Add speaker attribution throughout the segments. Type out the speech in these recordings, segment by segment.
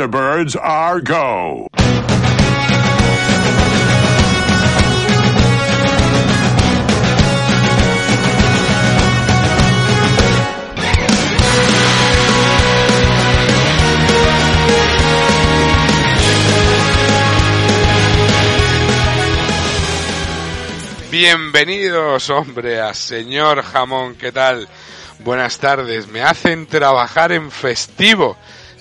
Speaker 1: Are.
Speaker 2: Bienvenidos, hombre, a señor Jamón, ¿qué tal? Buenas tardes, me hacen trabajar en festivo.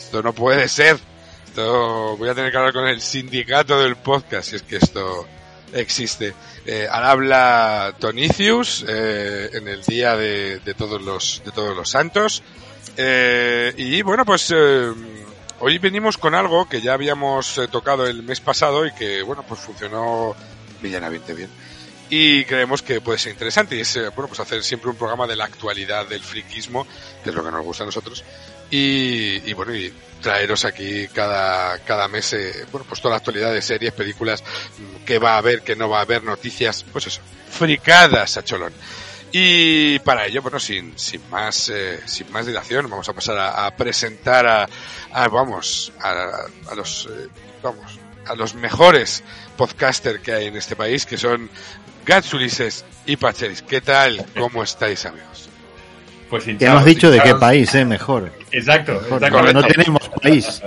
Speaker 2: Esto no puede ser. Esto voy a tener que hablar con el sindicato del podcast, si es que esto existe. Eh, al habla Tonicius eh, en el día de, todos los de todos los santos. Eh, y bueno, pues eh, hoy venimos con algo que ya habíamos eh, tocado el mes pasado y que bueno, pues funcionó medianamente bien y creemos que puede ser interesante. Y es eh, bueno pues hacer siempre un programa de la actualidad del friquismo que es lo que nos gusta a nosotros. Y, y bueno y traeros aquí cada cada mes eh, bueno pues toda la actualidad de series películas mm, que va a haber que no va a haber noticias pues eso fricadas a cholón. Y para ello, bueno, sin, sin más, eh, sin más dilación, vamos a pasar a, presentar a, a, vamos, a, a los, eh, vamos, a los mejores podcasters que hay en este país, que son Gats Ulises y Pacheris. ¿Qué tal? ¿Cómo estáis, amigos?
Speaker 3: Pues
Speaker 4: Ya
Speaker 3: hinchados,
Speaker 4: hemos dicho de qué país, ¿eh? Mejor.
Speaker 3: Exacto,
Speaker 4: Mejor. No, tenemos país.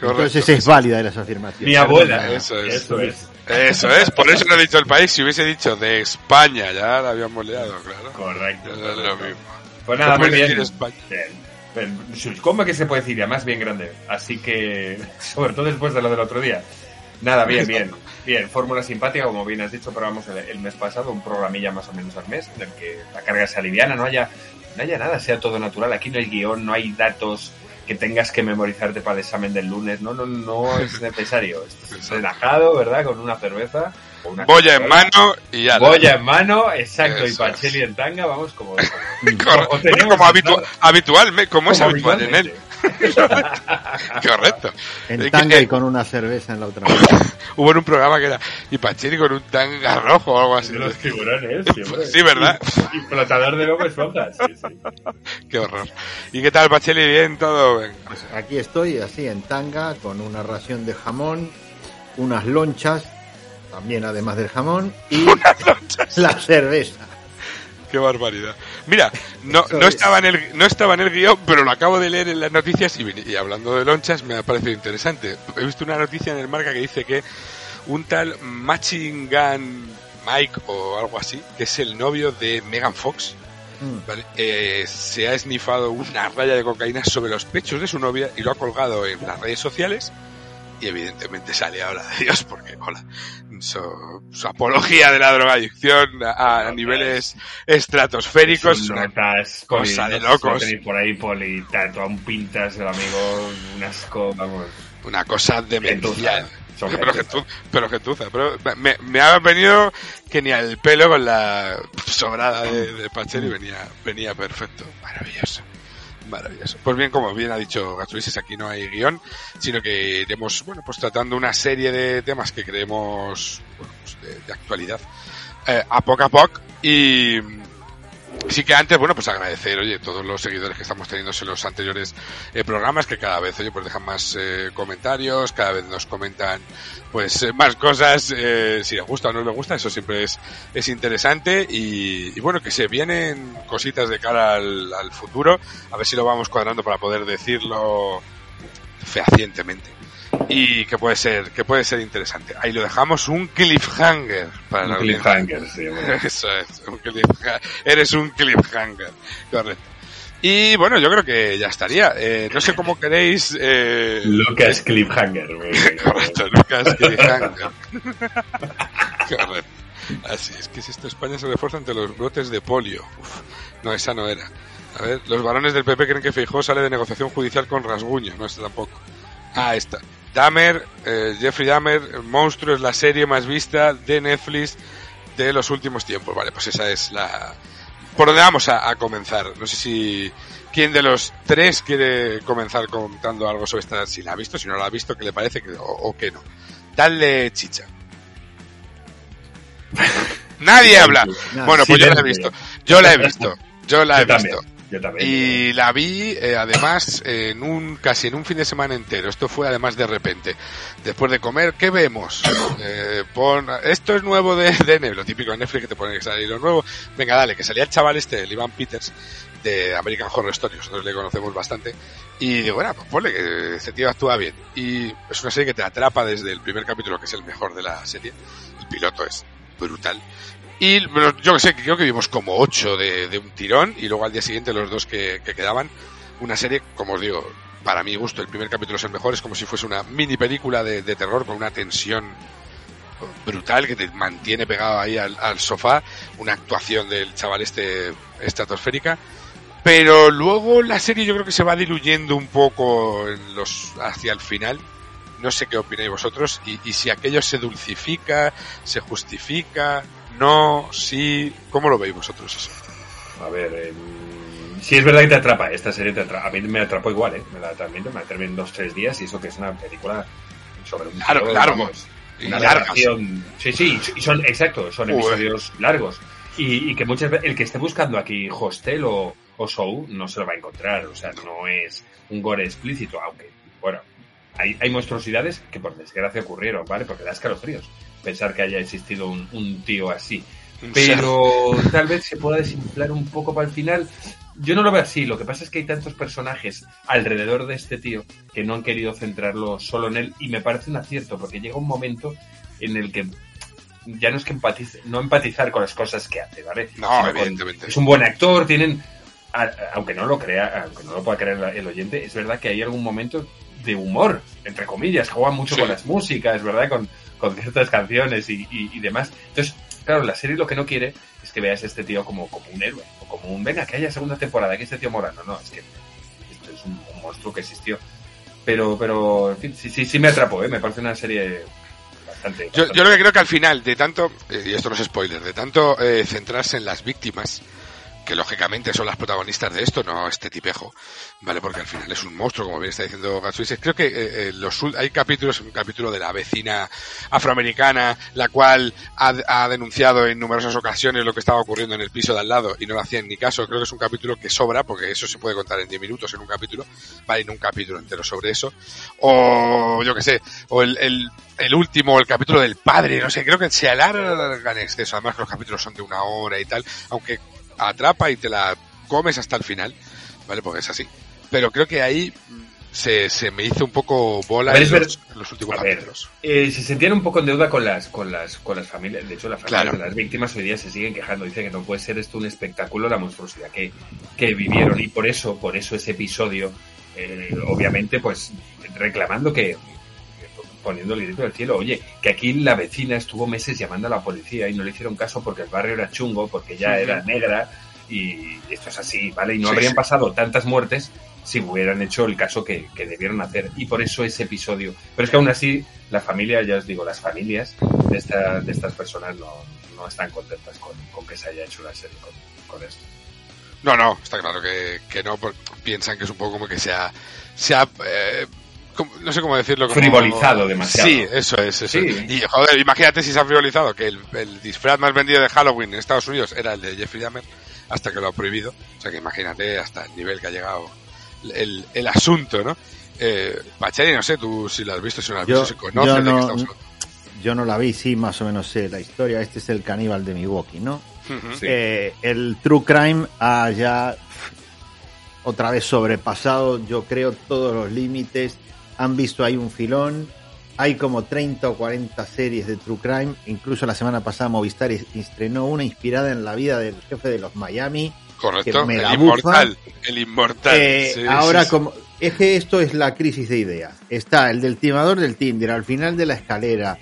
Speaker 4: Entonces es válida esa afirmación.
Speaker 3: Mi abuela.
Speaker 2: Eso es.
Speaker 3: Eso es.
Speaker 2: Eso es, por eso no he dicho el país. Si hubiese dicho de España, ya la habíamos liado, claro.
Speaker 3: Correcto.
Speaker 2: Ya es lo mismo.
Speaker 3: Pues nada, muy bien.
Speaker 2: decir España.
Speaker 3: Bien. Bien. ¿Cómo que se puede decir? Además, bien grande. Así que, sobre todo después de lo del otro día. Nada, bien, bien. Bien, fórmula simpática, como bien has dicho, probamos el, el mes pasado, un programilla más o menos al mes, en el que la carga se aliviana, no haya, no haya nada, sea todo natural. Aquí no hay guion, no hay datos que tengas que memorizarte para el examen del lunes. No, no, no es necesario. Estás relajado, ¿verdad? Con una cerveza. una
Speaker 2: Boya en mano y ya.
Speaker 3: Boya en mano, exacto, y
Speaker 2: Eso es.
Speaker 3: Pacheli en tanga, vamos como... Como
Speaker 2: como habitu-
Speaker 3: claro.
Speaker 2: habitual, como es
Speaker 3: Como
Speaker 2: habitual en él. Correcto.
Speaker 4: En
Speaker 2: Es
Speaker 4: tanga
Speaker 2: que-
Speaker 4: y con una cerveza en la otra mano.
Speaker 2: Hubo en un programa que era y Pacheri con un tanga rojo o algo así.
Speaker 3: De los tiburones, siempre.
Speaker 2: Sí, ¿verdad?
Speaker 3: Y flotador de lobo esponjas, sí, sí.
Speaker 2: Qué horror. ¿Y qué tal, Pacheli? Bien, todo.
Speaker 4: Pues aquí estoy, así en tanga, con una ración de jamón, unas lonchas, también además del jamón, y la cerveza.
Speaker 2: Qué barbaridad. Mira, no, no,
Speaker 4: es.
Speaker 2: estaba en el, no estaba en el guion, pero lo acabo de leer en las noticias y, hablando de lonchas me ha parecido interesante. He visto una noticia en el marca que dice que un tal Matching Gun Mike o algo así, que es el novio de Megan Fox,
Speaker 4: Mm.
Speaker 2: ¿vale? Eh, se ha esnifado una raya de cocaína sobre los pechos de su novia y lo ha colgado en las redes sociales y evidentemente sale ahora de Dios porque, hola, su, su apología de la drogadicción a, a niveles estratosféricos es una
Speaker 3: notas,
Speaker 2: cosa
Speaker 3: poli,
Speaker 2: de locos.
Speaker 3: por ahí, poli, tanto aún pintas el amigo, un asco, vamos.
Speaker 2: una cosa demencial. Pero,
Speaker 3: gentuza.
Speaker 2: gentu- pero gentuza, pero me, me ha venido que ni al pelo con la sobrada de, de Pacheli venía, venía perfecto. Maravilloso. Maravilloso. Pues bien, como bien ha dicho Gachuises, aquí no hay guion, sino que iremos, bueno, pues tratando una serie de temas que creemos, bueno, pues de, de actualidad, eh, a poco a poco y, Sí que antes, bueno, pues agradecer, oye, todos los seguidores que estamos teniendo en los anteriores eh, programas, que cada vez, oye, pues dejan más eh, comentarios, cada vez nos comentan, pues, eh, más cosas, eh, si les gusta o no les gusta, eso siempre es, es interesante y, y bueno, que se vienen cositas de cara al, al futuro, a ver si lo vamos cuadrando para poder decirlo fehacientemente y que puede ser que puede ser interesante. Ahí lo dejamos un cliffhanger para la
Speaker 3: Un cliffhanger, sí, bueno.
Speaker 2: Eso es, un cliffhanger. Eres un cliffhanger. Correcto. Y bueno, yo creo que ya estaría. Eh, no sé cómo queréis. Eh,
Speaker 3: Lucas Cliffhanger. muy-
Speaker 2: Correcto, Lucas Cliffhanger. Correcto. Así es que si esto España se refuerza ante los brotes de polio. Uf, no, esa no era. A ver, los varones del PP creen que Feijó sale de negociación judicial con rasguño. No, esta tampoco. Ah, esta. Dahmer, eh, Jeffrey Dahmer, Monstruo es la serie más vista de Netflix de los últimos tiempos. Vale, pues esa es la... Por donde vamos a, a comenzar. No sé si... ¿Quién de los tres quiere comenzar contando algo sobre esta? Si la ha visto, si no la ha visto, qué le parece que, o, o qué no. Dale chicha. Nadie habla. Bueno, pues yo la he visto. Yo la he visto. Yo la he
Speaker 3: Yo
Speaker 2: visto.
Speaker 3: también. Yo también.
Speaker 2: Y la vi, eh, además, en un, casi en un fin de semana entero. Esto fue además de repente. Después de comer, ¿qué vemos? Eh, pon, esto es nuevo de, de Netflix, lo típico de Netflix que te pone que salir lo nuevo. Venga, dale, que salía el chaval este, el Ivan Peters, de American Horror Story, nosotros le conocemos bastante. Y digo, bueno, pues ponle que ese tío actúa bien. Y es una serie que te atrapa desde el primer capítulo, que es el mejor de la serie. El piloto es brutal. Y yo que sé, creo que vimos como ocho de, de un tirón y luego al día siguiente los dos que, que quedaban. Una serie, como os digo, para mi gusto, el primer capítulo es el mejor, es como si fuese una mini película de, de terror con una tensión brutal que te mantiene pegado ahí al, sofá, una actuación del chaval este estratosférica. Pero luego la serie yo creo que se va diluyendo un poco en los, hacia el final. No sé qué opináis vosotros y si aquello se dulcifica, se justifica, no, sí, ¿cómo lo veis vosotros eso?
Speaker 3: A ver, eh, sí es verdad que te atrapa, esta serie te atrapa. A mí me atrapó igual, ¿eh? Me la transmite, me terminé en dos, tres días y eso que es una película sobre un
Speaker 2: Largo,
Speaker 3: tío,
Speaker 2: largo.
Speaker 3: vamos,
Speaker 2: Y
Speaker 3: una. Sí, sí, y son, exacto, son episodios largos. Y, y que muchas veces, el que esté buscando aquí hostel o, o show no se lo va a encontrar, o sea, no es un gore explícito, aunque, bueno, hay, hay monstruosidades que por desgracia ocurrieron, ¿vale? Porque da escalofríos pensar que haya existido un, un tío así pero tal vez se pueda desinflar un poco para el final. Yo no lo veo así, lo que pasa es que hay tantos personajes alrededor de este tío que no han querido centrarlo solo en él y me parece un acierto porque llega un momento en el que ya no es que empatice, no empatizar con las cosas que hace, ¿vale?
Speaker 2: No,
Speaker 3: Sino con-
Speaker 2: evidentemente.
Speaker 3: es un buen actor, tienen, a- aunque no lo crea, aunque no lo pueda creer el oyente, es verdad que hay algún momento de humor, entre comillas, juega mucho
Speaker 2: Sí.
Speaker 3: con las músicas, ¿verdad? Con, con ciertas canciones y, y- y demás. Entonces, claro, la serie lo que no quiere es que veas a este tío como, como un héroe, o como un, venga, que haya segunda temporada, que este tío morano. No, es que esto es un, un monstruo que existió. Pero, pero, en fin, sí, sí, sí me atrapó, ¿eh? Me parece una serie bastante...
Speaker 2: Yo,
Speaker 3: bastante-
Speaker 2: yo lo que creo que al final, de tanto, eh, y esto no es spoiler, de tanto eh, centrarse en las víctimas, que lógicamente son las protagonistas de esto, no este tipejo, ¿vale? Porque al final es un monstruo, como bien está diciendo Gatsuis. Creo que eh, eh, los, hay capítulos, un capítulo de la vecina afroamericana, la cual ha, ha denunciado en numerosas ocasiones lo que estaba ocurriendo en el piso de al lado y no le hacían ni caso. Creo que es un capítulo que sobra, porque eso se puede contar en 10 minutos en un capítulo, ¿vale? En un capítulo entero sobre eso. O, yo que sé, o el, el, el último, el capítulo del padre, no sé, creo que se alarga en exceso. Además, que los capítulos son de una hora y tal, aunque atrapa y te la comes hasta el final, ¿vale? Porque es así. Pero creo que ahí mm, se, se me hizo un poco bola
Speaker 3: ver,
Speaker 2: en los, en los últimos capítulos.
Speaker 3: Eh, se sentían un poco en deuda con las, con las, con las familias. De hecho, las familias
Speaker 2: Claro.
Speaker 3: de las víctimas hoy día se siguen quejando. Dicen que no puede ser esto un espectáculo la monstruosidad que, que vivieron. Y por eso, por eso ese episodio, eh, obviamente, pues reclamando que poniendo el grito del cielo, oye, que aquí la vecina estuvo meses llamando a la policía y no le hicieron caso porque el barrio era chungo, porque ya era negra y esto es así, ¿vale? Y no
Speaker 2: Sí,
Speaker 3: habrían pasado tantas muertes si hubieran hecho el caso que, que debieron hacer. Y por eso ese episodio. Pero es que aún así, la familia, ya os digo, las familias de, esta, de estas personas no, no están contentas con, con que se haya hecho una serie con, con esto.
Speaker 2: No, no, está claro que, que no, porque piensan que es un poco como que se ha, se ha, eh, no sé cómo decirlo. Como,
Speaker 3: Frivolizado demasiado.
Speaker 2: Sí, eso es, eso
Speaker 3: Sí.
Speaker 2: Y joder, imagínate si se ha frivolizado que el, el disfraz más vendido de Halloween en Estados Unidos era el de Jeffrey Dahmer. hasta que lo ha prohibido. O sea que imagínate hasta el nivel que ha llegado el, el asunto, ¿no? Eh, Pacheri, no sé, tú si lo has visto, si no lo has
Speaker 4: Yo-
Speaker 2: visto, si conoces
Speaker 4: yo
Speaker 2: de qué
Speaker 4: no-
Speaker 2: estamos hablando.
Speaker 4: Yo no la vi, sí, más o menos sé la historia. Este es el caníbal de Milwaukee, ¿no? Eh, el True Crime ha ya otra vez sobrepasado, yo creo, todos los límites. Han visto ahí un filón. Hay como 30 o 40 series de True Crime. Incluso la semana pasada Movistar es- estrenó una inspirada en la vida del jefe de los Miami.
Speaker 2: Correcto, el inmortal, el inmortal.
Speaker 4: Eh,
Speaker 2: sí,
Speaker 4: ahora,
Speaker 2: sí.
Speaker 4: como es que esto es la crisis de ideas. Está el del timador del Tinder al final de la escalera.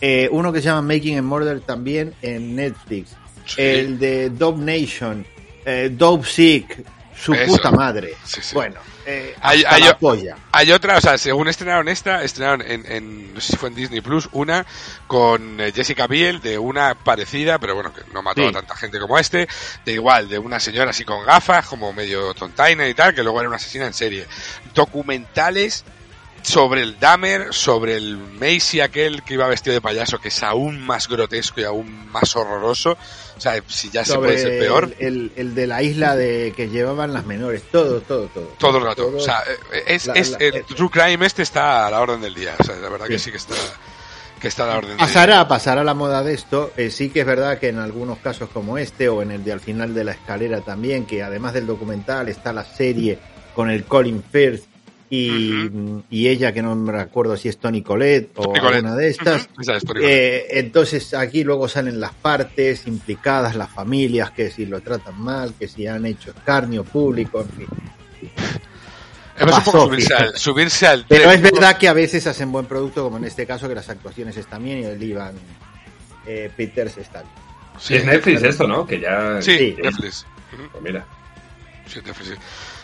Speaker 4: Eh, uno que se llama Making a Murder también en Netflix.
Speaker 2: Sí.
Speaker 4: El de Dope Nation. Eh, Dope Sick. Su
Speaker 2: Eso.
Speaker 4: puta madre.
Speaker 2: Sí, sí.
Speaker 4: Bueno, eh,
Speaker 2: Hay-
Speaker 4: la polla.
Speaker 2: Hay otra, o sea, según estrenaron esta, estrenaron en, en- no sé si fue en Disney Plus, una con eh, Jessica Biel, de una parecida, pero bueno, que no mató
Speaker 4: Sí.
Speaker 2: a tanta gente como este, de igual, de una señora así con gafas, como medio tontaina y tal, que luego era una asesina en serie. Documentales sobre el Dahmer, sobre el Macy aquel que iba vestido de payaso, que es aún más grotesco y aún más horroroso. O sea, si ya se
Speaker 4: Sobre
Speaker 2: puede ser peor.
Speaker 4: El, el- el de la isla de que llevaban las menores. Todo, todo, todo.
Speaker 2: Todo el rato.
Speaker 4: Todo.
Speaker 2: O sea, eh, es,
Speaker 4: La-
Speaker 2: es,
Speaker 4: la-
Speaker 2: el
Speaker 4: eh,
Speaker 2: True Crime este está a la orden del día. O sea, la verdad que
Speaker 4: Sí.
Speaker 2: que está, que está a la orden del día.
Speaker 4: Pasará, pasará la moda de esto. Eh, sí que es verdad que en algunos casos como este o en el de al final de la escalera también, que además del documental está la serie con el Colin Firth y, y ella que no me acuerdo si es Tony Colette o
Speaker 2: Collette.
Speaker 4: alguna de estas.
Speaker 2: Es.
Speaker 4: Eh, entonces aquí luego salen las partes implicadas, las familias, que si lo tratan mal, que si han hecho escarnio público, en fin.
Speaker 2: Es un poco subirse al, subirse al
Speaker 4: Pero
Speaker 2: tren.
Speaker 4: es verdad que a veces hacen buen producto, como en este caso, que las actuaciones están bien y el Ivan eh, Peters está bien.
Speaker 3: Sí, es Netflix esto, ¿no? Que ya...
Speaker 2: Sí,
Speaker 4: Sí.
Speaker 2: Netflix.
Speaker 3: Pues mira.
Speaker 2: sí, Netflix, sí.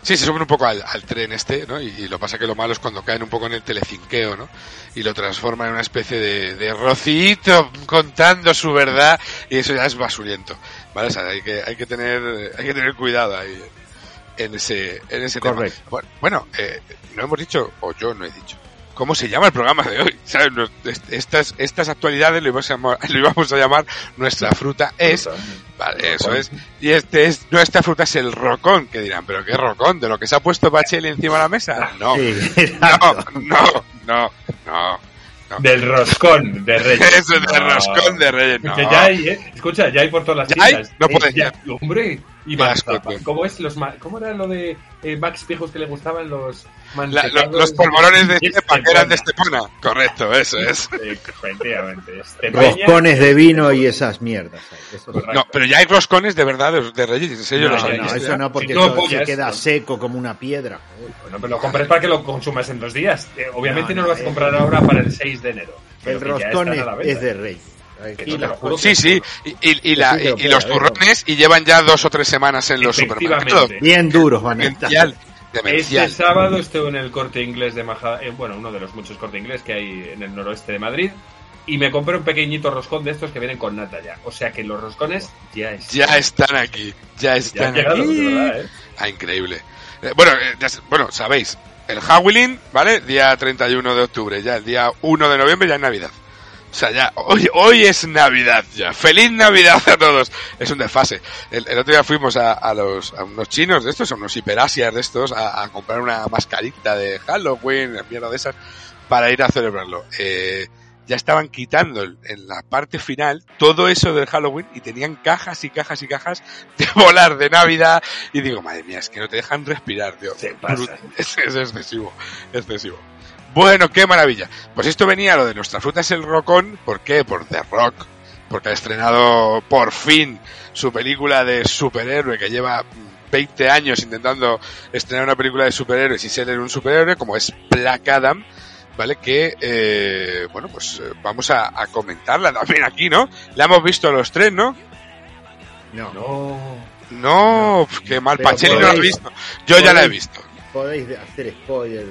Speaker 2: Sí, se suben un poco al, al tren este, ¿no? Y, y lo pasa que lo malo es cuando caen un poco en el telecinqueo, ¿no? Y lo transforman en una especie de, de rocito contando su verdad y eso ya es basuriento, ¿vale? O sea, hay que, hay que tener, hay que tener cuidado ahí en ese, en ese tema.
Speaker 4: Correcto.
Speaker 2: Bueno, Bueno, eh, no hemos dicho, o yo no he dicho, ¿cómo se llama el programa de hoy? ¿Sabes? Estas, estas actualidades lo íbamos, a llamar, lo íbamos a llamar Nuestra fruta es Vale, eso es. Y este es, nuestra fruta es el rocón, que dirán, pero qué rocón, de lo que se ha puesto Bacheli encima de la mesa. No, no,
Speaker 4: exacto.
Speaker 2: no, no, no.
Speaker 3: Del roscón de Reyes.
Speaker 2: Eso es del
Speaker 3: No.
Speaker 2: roscón de Reyes, no.
Speaker 3: Que ya hay, ¿eh? Escucha, ya hay por todas las
Speaker 2: ¿Ya hay? No
Speaker 3: Eh,
Speaker 2: puede
Speaker 3: ya-. Hombre, y más. ¿Cómo es los ¿Cómo era lo de eh, Max Pijos que le gustaban los
Speaker 2: La-
Speaker 3: mantecados?
Speaker 2: lo- los polvorones de que eran de
Speaker 3: Estepona.
Speaker 2: Correcto, eso es.
Speaker 3: Efectivamente. Estepeña.
Speaker 4: Roscones de vino y esas mierdas. Eso.
Speaker 2: No, pero ya hay roscones de verdad de, de Reyes, en serio
Speaker 3: No,
Speaker 4: no, eso no, porque
Speaker 3: Si
Speaker 4: eso se
Speaker 3: apoyas,
Speaker 4: queda seco como una piedra. joder.
Speaker 3: Bueno, pero lo compras para que lo consumas en dos días. Eh, obviamente
Speaker 4: No,
Speaker 3: no,
Speaker 4: no,
Speaker 3: lo vas a
Speaker 4: eh.
Speaker 3: comprar ahora para el 6 de enero.
Speaker 4: El roscón es, es de
Speaker 3: Que no juro
Speaker 2: Sí, sí, y, y- y la-
Speaker 4: Sí,
Speaker 2: y- y los turrones, y llevan ya dos o tres semanas en los supermercados.
Speaker 4: Bien duros van a estar.
Speaker 3: Este sábado estuve en el corte inglés de Majada, eh, bueno, uno de los muchos corte inglés que hay en el noroeste de Madrid, y me compré un pequeñito roscón de estos que vienen con nata ya. O sea que los roscones ya están.
Speaker 2: Ya están aquí, ya están aquí.
Speaker 3: verdad, ¿eh?
Speaker 2: Ah, increíble. Eh, bueno, eh, ya bueno, sabéis, el Howling, ¿vale? Día 31 de octubre, ya el día 1 de noviembre ya es Navidad. O sea, ya, hoy, hoy es Navidad ya. ¡Feliz Navidad a todos! Es un desfase. El, el otro día fuimos a, a los, a unos chinos de estos, a unos hiperasias de estos, a, a comprar una mascarita de Halloween, mierda de esas, para ir a celebrarlo. Eh, ya estaban quitando en la parte final todo eso del Halloween y tenían cajas y cajas y cajas de volar de Navidad y digo, madre mía, es que no te dejan respirar, tío.
Speaker 3: Se pasa.
Speaker 2: Es, es excesivo, excesivo. Bueno, qué maravilla. Pues esto venía lo de nuestra fruta es el rocón, ¿por qué? Por The Rock, porque ha estrenado por fin su película de superhéroe que lleva 20 años intentando estrenar una película de superhéroes y ser un superhéroe como es Black Adam, ¿vale? Que, eh, bueno, pues eh, vamos a, a comentarla también aquí, ¿no? La hemos visto los tres, ¿no?
Speaker 4: No,
Speaker 3: No.
Speaker 2: No, pf, qué mal, Pacheli no la ha visto. Yo ya la he visto.
Speaker 4: podéis hacer spoiler.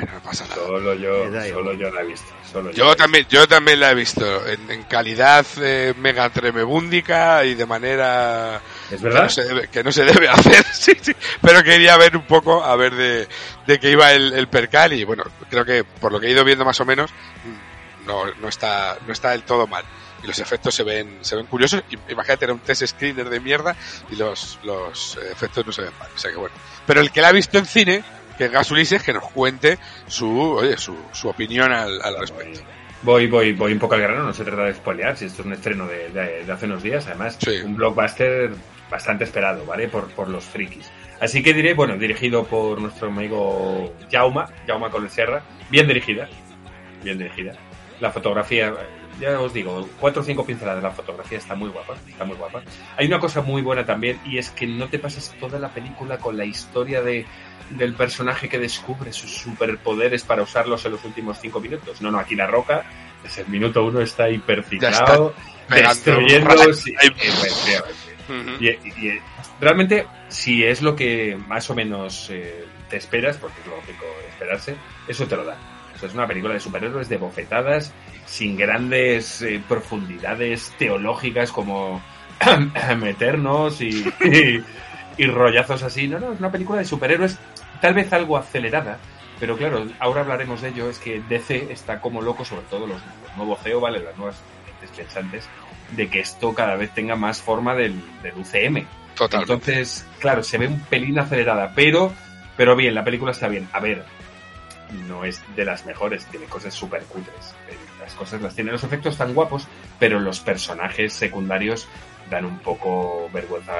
Speaker 2: Bueno, no pasa nada.
Speaker 3: Solo yo, solo yo la he visto. Solo
Speaker 2: Yo también, yo también la he visto en, en calidad eh, mega tremebúndica y de manera
Speaker 3: ¿Es
Speaker 2: que
Speaker 3: verdad?
Speaker 2: no, se debe, que no se debe hacer, sí, sí, pero quería ver un poco, a ver de, de qué iba el, el percal y bueno, creo que por lo que he ido viendo más o menos, no, no está, no está del todo mal. Y los efectos se ven, se ven curiosos. I- Imagínate, era un test screener de mierda y los, los efectos no se ven mal. O sea que bueno. Pero el que la ha visto en cine, que es Gas Ulises, que nos cuente su, oye, su, su opinión al, al respecto.
Speaker 3: Voy, voy, voy un poco al grano, no se trata de spoilear, si esto es un estreno de, de- de hace unos días, además,
Speaker 2: Sí.
Speaker 3: un blockbuster bastante esperado, ¿vale? Por, por los frikis. Así que diré, bueno, dirigido por nuestro amigo Jauma, Jauma con el Serra, bien dirigida, bien dirigida. La fotografía, ya os digo, cuatro o cinco pinceladas, la fotografía está muy guapa, está muy guapa. Hay una cosa muy buena también, y es que no te pasas toda la película con la historia de del personaje que descubre sus superpoderes para usarlos en los últimos cinco minutos. No, no, aquí la roca, desde el minuto uno está hiperciclado, destruyendo. y, realmente, si es lo que más o menos eh, te esperas, porque es lógico esperarse, eso te lo da. O sea, es una película de superhéroes de bofetadas, sin grandes eh, profundidades teológicas como meternos y, y, y rollazos así. No, no, es una película de superhéroes, tal vez algo acelerada. Pero claro, ahora hablaremos de ello, es que DC está como loco, sobre todo los, los nuevos CEO, ¿vale? Las nuevas pensantes, de que esto cada vez tenga más forma del, del UCM.
Speaker 2: Totalmente.
Speaker 3: Entonces, claro, se ve un pelín acelerada, pero, pero bien, la película está bien. A ver, no es de las mejores, tiene cosas súper cutres. Eh, Las cosas las tiene, los efectos están guapos, pero los personajes secundarios dan un poco vergüenza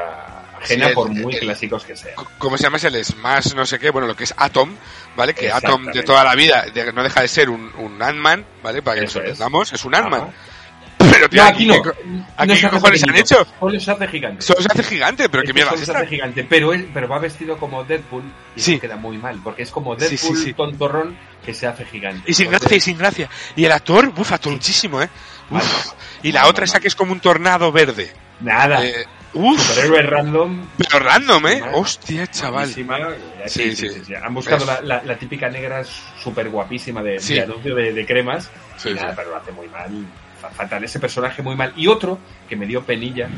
Speaker 3: ajena,
Speaker 2: Sí, el-
Speaker 3: por muy
Speaker 2: el-
Speaker 3: clásicos que sean.
Speaker 2: ¿Cómo se llama? Es el Smash, no sé qué, bueno, lo que es Atom, ¿vale? Que Atom de toda la vida de- no deja de ser un, un Ant-Man, ¿vale? Para que nos
Speaker 3: Eso es.
Speaker 2: entendamos, es un Ant-Man. Pero, tío,
Speaker 3: No, aquí no.
Speaker 2: ¿qué,
Speaker 3: No
Speaker 2: aquí
Speaker 3: se
Speaker 2: qué cojones han hecho?
Speaker 3: Solo se hace gigante.
Speaker 2: Solo se hace gigante, pero qué
Speaker 3: Este
Speaker 2: mierda
Speaker 3: solo se hace gigante, pero, es, pero va vestido como Deadpool y
Speaker 2: Sí.
Speaker 3: eso queda muy mal, porque es como Deadpool
Speaker 2: sí, sí.
Speaker 3: tontorrón que se hace gigante.
Speaker 2: Y sin
Speaker 3: Entonces,
Speaker 2: gracia, y sin gracia. Y el actor, uff, tonchísimo, ¿eh? Uf. Y la otra esa que es como un tornado verde.
Speaker 3: Nada.
Speaker 2: Eh, uf,
Speaker 3: Superhéroe random.
Speaker 2: pero random, ¿eh?
Speaker 3: Mal.
Speaker 2: Hostia, chaval. Sí,
Speaker 3: Sí, sí,
Speaker 2: sí.
Speaker 3: Han buscado la, la- la típica negra súper guapísima de, de anuncio de, de cremas. Y nada,
Speaker 2: sí.
Speaker 3: pero lo hace muy mal. Fa- Fatal. Ese personaje muy mal. Y otro que me dio penilla,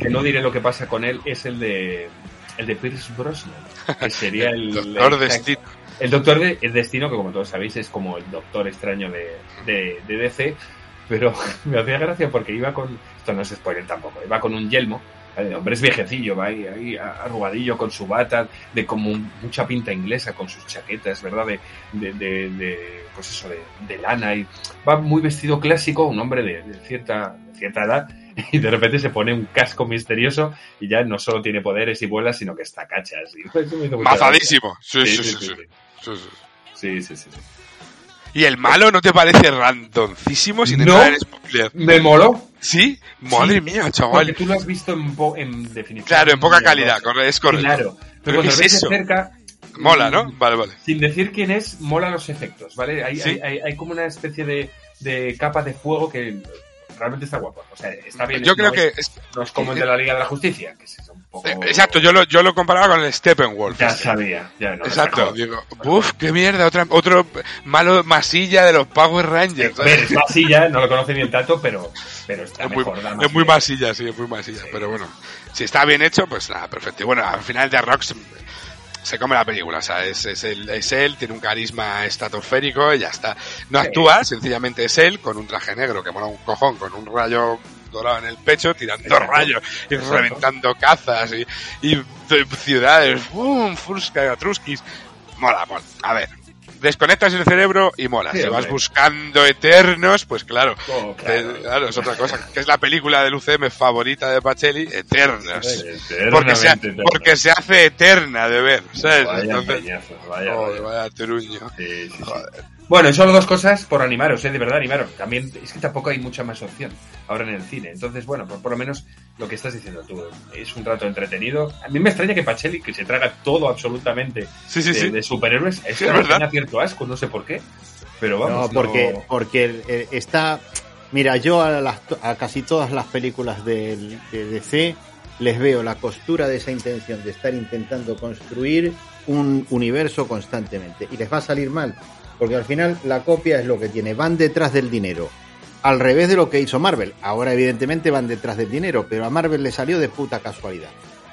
Speaker 3: que no diré lo que pasa con él, es el de. El de Pierce Brosnan, que sería el,
Speaker 2: Doctor
Speaker 3: el-
Speaker 2: Destino.
Speaker 3: El Doctor de, el Destino, que como todos sabéis es como el Doctor extraño de, de, de DC, pero me hacía gracia porque iba con, esto no es spoiler tampoco, iba con un yelmo. El hombre es viejecillo, va ahí, ahí arrugadillo con su bata, de como mucha pinta inglesa con sus chaquetas, ¿verdad? De, de, de, de, pues eso, de, de lana y va muy vestido clásico, un hombre de, cierta, de cierta edad, y de repente se pone un casco misterioso y ya no solo tiene poderes y vuela, sino que está cachas.
Speaker 2: Mazadísimo. Sí, sí, sí. sí,
Speaker 3: sí,
Speaker 2: sí. Sí, ¿Y el malo no te parece randoncísimo sin
Speaker 3: No.
Speaker 2: entrar en spoiler?
Speaker 3: Me moló.
Speaker 2: ¿Sí? Madre
Speaker 3: Sí,
Speaker 2: mía,
Speaker 3: Porque
Speaker 2: chaval.
Speaker 3: tú lo has visto en, po- en definición.
Speaker 2: Claro, en poca calidad, es correcto.
Speaker 3: Claro.
Speaker 2: ¿Pero
Speaker 3: Pero cuando lo
Speaker 2: es
Speaker 3: ves de cerca.
Speaker 2: Mola, ¿no?
Speaker 3: mm,
Speaker 2: Vale, vale.
Speaker 3: Sin decir quién es, mola los efectos, ¿vale? Hay,
Speaker 2: Sí.
Speaker 3: hay, hay, hay como una especie de, de capa de fuego que realmente está guapo. O sea, está bien.
Speaker 2: Yo creo que... es-
Speaker 3: No es como el de la Liga de la Justicia, que es un poco.
Speaker 2: Exacto, yo lo, yo lo comparaba con el Steppenwolf.
Speaker 3: Ya sabía, ya no.
Speaker 2: Exacto, digo, uff, qué mierda, otra, otro malo masilla de los Power Rangers.
Speaker 3: Es masilla, no lo conoce ni el tato, pero, pero está
Speaker 2: Es muy,
Speaker 3: mejor. da
Speaker 2: es muy masilla, sí, es muy masilla. Pero bueno, si está bien hecho, pues nada, perfecto. Y bueno, al final de Rock se, come la película, o sea, es, es, él, es él, tiene un carisma estratosférico y ya está. No
Speaker 3: Sí.
Speaker 2: actúa, sencillamente es él, con un traje negro que mola un cojón, con un rayo dorado en el pecho, tirando
Speaker 3: Exacto.
Speaker 2: rayos y
Speaker 3: Exacto.
Speaker 2: reventando cazas y, y de- ciudades, ¡bum! Furska, Truskis. Mola, mola. A ver, desconectas el cerebro y mola.
Speaker 3: Sí,
Speaker 2: si vas buscando eternos, pues claro,
Speaker 3: Oh, claro.
Speaker 2: claro, es otra cosa. Que es la película del UCM favorita de Pacelli, Eternos. Porque se, porque se hace eterna de ver, ¿sabes?
Speaker 3: Vaya
Speaker 2: Entonces,
Speaker 3: peñazo, vaya,
Speaker 2: joder,
Speaker 3: vaya.
Speaker 2: vaya truño.
Speaker 3: Sí, sí, sí.
Speaker 2: Joder.
Speaker 3: Bueno, y solo dos cosas por animaros, ¿eh? de verdad animaros. También es que tampoco hay mucha más opción ahora en el cine. Entonces, bueno, por, por lo menos lo que estás diciendo tú es un rato entretenido. A mí me extraña que Pacelli, que se traga todo absolutamente
Speaker 2: Sí, sí,
Speaker 3: de,
Speaker 2: sí.
Speaker 3: de superhéroes, es
Speaker 2: Sí, es verdad.
Speaker 3: tiene cierto asco, no sé por qué. Pero vamos,
Speaker 4: No, porque,
Speaker 3: no-
Speaker 4: porque está. Mira, yo a, las- a casi todas las películas del- de DC les veo la costura de esa intención de estar intentando construir un universo constantemente. Y les va a salir mal. Porque al final la copia es lo que tiene. Van detrás del dinero. Al revés de lo que hizo Marvel. Ahora, evidentemente, van detrás del dinero. Pero a Marvel le salió de puta casualidad.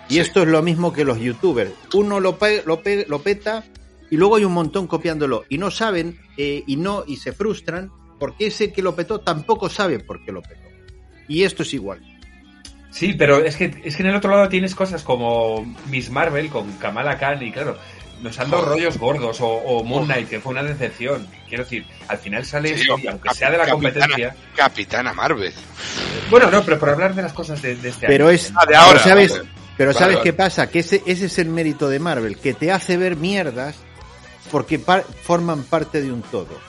Speaker 4: Y
Speaker 2: Sí.
Speaker 4: esto es lo mismo que los youtubers. Uno lo, pe- lo, pe- lo peta y luego hay un montón copiándolo y no saben eh, y no y se frustran porque ese que lo petó tampoco sabe por qué lo petó. Y esto es igual.
Speaker 3: Sí, pero es que, es que en el otro lado tienes cosas como Miss Marvel con Kamala Khan y claro, nos han dado rollos gordos o, o Moon Knight, que fue una decepción. Quiero decir, al final sale
Speaker 2: Sí,
Speaker 3: y aunque sea de la
Speaker 2: Capitana-
Speaker 3: competencia...
Speaker 2: Capitana Marvel.
Speaker 3: Bueno, no, pero por hablar de las cosas de, de este
Speaker 4: Pero
Speaker 3: año.
Speaker 4: es.
Speaker 2: Ah, de ahora,
Speaker 4: pero sabes,
Speaker 2: vale.
Speaker 4: pero
Speaker 2: Vale,
Speaker 4: ¿sabes
Speaker 2: vale.
Speaker 4: qué pasa? Que ese, ese es el mérito de Marvel, que te hace ver mierdas porque par- forman parte de un todo.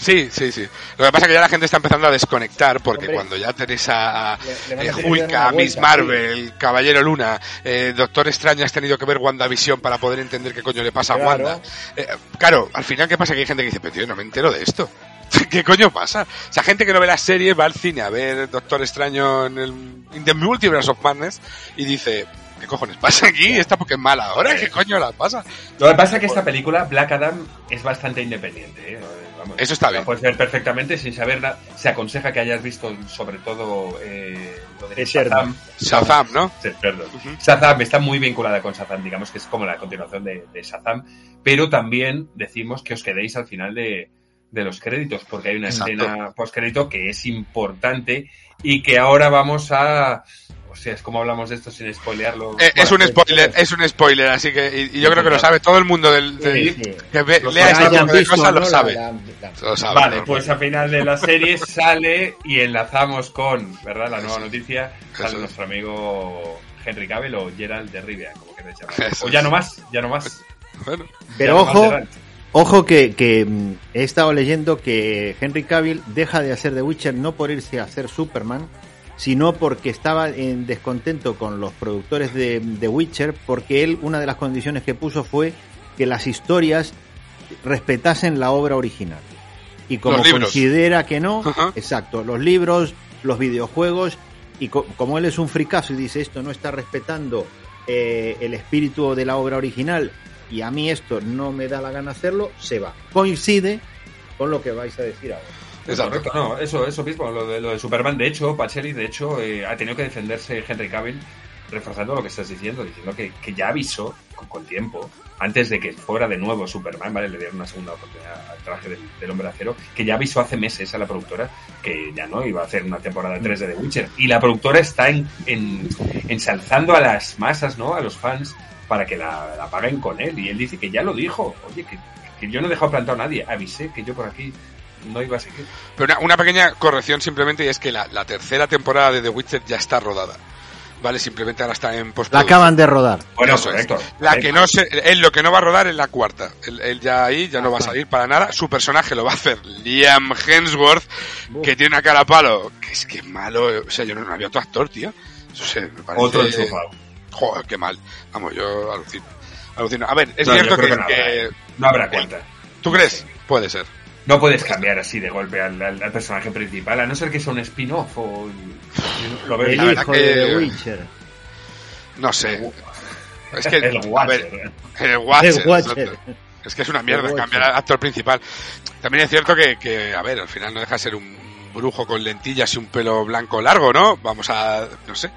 Speaker 2: Sí, sí, sí. Lo que pasa es que ya la gente está empezando a desconectar porque
Speaker 4: Hombre.
Speaker 2: cuando ya tenéis a,
Speaker 4: Le-
Speaker 2: eh, Miss
Speaker 4: vuelta,
Speaker 2: Marvel, Caballero Luna, eh, Doctor Extraño, has tenido que ver WandaVision para poder entender qué coño le pasa
Speaker 4: Claro.
Speaker 2: a Wanda. Eh, claro, al final, ¿qué pasa? Que hay gente que dice, pero tío, no me entero de esto. ¿Qué coño pasa? O sea, gente que no ve la serie va al cine a ver Doctor Extraño en el in the Multiverse of Madness y dice, ¿qué cojones pasa aquí? ¿Esta porque es mala ahora? ¿Qué coño la pasa?
Speaker 3: Lo que pasa es que esta película, Black Adam, es bastante independiente. ¿eh? Vamos,
Speaker 2: Eso está bien.
Speaker 3: puedes ver perfectamente sin saber nada. Se aconseja que hayas visto sobre todo eh, lo de. Shazam.
Speaker 2: Shazam, ¿no?
Speaker 3: Sí, perdón.
Speaker 2: Ujú.
Speaker 3: Shazam está muy vinculada con Shazam, digamos que es como la continuación de, de Shazam, pero también decimos que os quedéis al final de, de los créditos, porque hay una
Speaker 2: Exacto.
Speaker 3: escena postcrédito que es importante y que ahora vamos a... O sea, es como hablamos de esto sin spoilearlo.
Speaker 2: Eh, es un spoiler, es un spoiler, así que y, y yo creo que lo sabe todo el mundo del, del-
Speaker 4: Sí, sí.
Speaker 2: que ve- lea este tipo de cosas
Speaker 4: ¿no?
Speaker 2: lo
Speaker 4: La-
Speaker 2: sabe.
Speaker 4: la- la-
Speaker 2: Lo sabe,
Speaker 3: Vale,
Speaker 2: ¿no?
Speaker 3: pues al final de la serie sale y enlazamos con, ¿verdad? La nueva noticia, sale
Speaker 2: Eso.
Speaker 3: nuestro amigo Henry Cavill o Gerald de Rivia, como queréis O ya no más, ya no más.
Speaker 2: Bueno,
Speaker 4: Pero
Speaker 3: no
Speaker 4: ojo. Ojo que, que, mm, he estado leyendo que Henry Cavill deja de hacer The Witcher no por irse a hacer Superman, sino porque estaba en descontento con los productores de The Witcher, porque él una de las condiciones que puso fue que las historias respetasen la obra original. Y como considera que no,
Speaker 2: Ajá.
Speaker 4: exacto, los libros, los videojuegos, y co- como él es un fricazo y dice esto no está respetando eh, el espíritu de la obra original y a mí esto no me da la gana hacerlo, se va. Coincide con lo que vais a decir ahora.
Speaker 2: Exacto.
Speaker 3: Correcto, no, eso, eso mismo, lo de, lo de Superman. De hecho, Pacheli, de hecho, eh, ha tenido que defenderse Henry Cavill, reforzando lo que estás diciendo, diciendo que, que ya avisó con, con tiempo, antes de que fuera de nuevo Superman, ¿vale? Le dieron una segunda oportunidad al traje del, del hombre de acero, que ya avisó hace meses a la productora que ya no iba a hacer una temporada 3 de The Witcher. Y la productora está en, en- ensalzando a las masas, ¿no? A los fans, para que la, la paguen con él. Y él dice que ya lo dijo, oye, que, que yo no he dejado plantado a nadie, avisé que yo por aquí no iba a seguir.
Speaker 2: Pero una, una pequeña corrección simplemente y es que la, la tercera temporada de The Witcher ya está rodada. Vale, simplemente ahora está en
Speaker 4: La
Speaker 2: postproducción.
Speaker 4: acaban de rodar.
Speaker 3: Bueno,
Speaker 2: Eso es.
Speaker 3: correcto.
Speaker 2: La
Speaker 3: Vale.
Speaker 2: que no se, él lo que no va a rodar es la cuarta. Él, él ya ahí ya no va a salir para nada. Su personaje lo va a hacer Liam Hemsworth, que tiene una cara a palo, que es que malo. O sea, yo no, no había otro actor, tío. Eso se me parece-
Speaker 3: Otro enchufado.
Speaker 2: Joder, qué mal. Vamos, yo alucino. alucino. A ver, es
Speaker 3: No,
Speaker 2: cierto que,
Speaker 3: que no habrá.
Speaker 2: que-
Speaker 3: No habrá cuenta.
Speaker 2: ¿Tú crees? Puede ser.
Speaker 3: No puedes cambiar así de golpe al, al- al personaje principal, a no ser que sea un spin-off o... Lo veo
Speaker 4: El
Speaker 2: la
Speaker 3: bien.
Speaker 2: verdad
Speaker 4: hijo
Speaker 2: que-
Speaker 4: de The Witcher.
Speaker 2: No sé. Es que,
Speaker 3: El
Speaker 2: a
Speaker 3: Watcher.
Speaker 2: ver, el Watcher.
Speaker 4: El Watcher.
Speaker 2: exacto. Es que es una mierda cambiar al actor principal. También es cierto que, que, a ver, al final no deja de ser un brujo con lentillas y un pelo blanco largo, ¿no? Vamos a, no sé.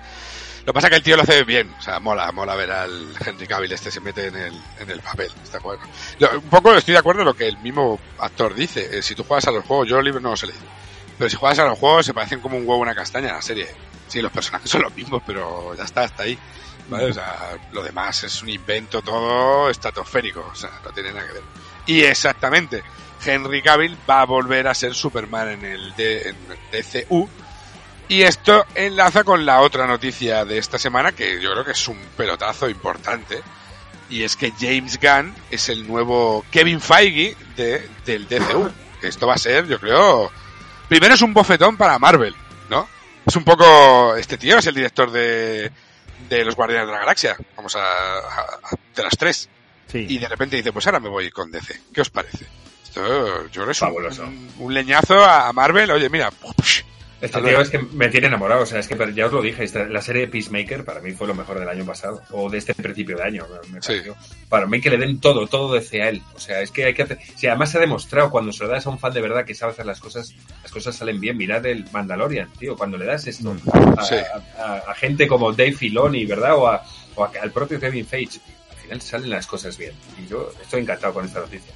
Speaker 2: Lo que pasa es que el tío lo hace bien, o sea, mola, mola ver al Henry Cavill este se mete en el, en el papel, está bueno. Un poco estoy de acuerdo en lo que el mismo actor dice, eh, si tú juegas a los juegos, yo los no los he leído, pero si juegas a los juegos se parecen como un huevo una castaña en la serie. Sí, los personajes son los mismos, pero ya está, hasta ahí. ¿Vale? O sea, lo demás es un invento todo estratosférico, o sea, no tiene nada que ver. Y exactamente, Henry Cavill va a volver a ser Superman en el, D- en el DCU. Y esto enlaza con la otra noticia de esta semana, que yo creo que es un pelotazo importante. Y es que James Gunn es el nuevo Kevin Feige de, del DCU. Esto va a ser, yo creo. Primero es un bofetón para Marvel, ¿no? Es un poco. Este tío es el director de, de Los Guardianes de la Galaxia. Vamos a. a- a- de las tres.
Speaker 4: Sí.
Speaker 2: Y de repente dice, pues ahora me voy con DC. ¿Qué os parece? Esto, yo creo que es un, un leñazo a Marvel. Oye, mira.
Speaker 3: Este tío es que me tiene enamorado, o sea, es que ya os lo dije, esta- la serie Peacemaker para mí fue lo mejor del año pasado, o de este principio de año, me
Speaker 2: Sí.
Speaker 3: Para mí que le den todo, todo desde a él, o sea, es que hay que hacer, si además se ha demostrado cuando se lo das a un fan de verdad que sabe hacer las cosas, las cosas salen bien, mirad el Mandalorian, tío, cuando le das esto a,
Speaker 2: Sí.
Speaker 3: a- a- a gente como Dave Filoni, ¿verdad? O, a- o a- al propio Kevin Feige, al final salen las cosas bien, y yo estoy encantado con esta noticia.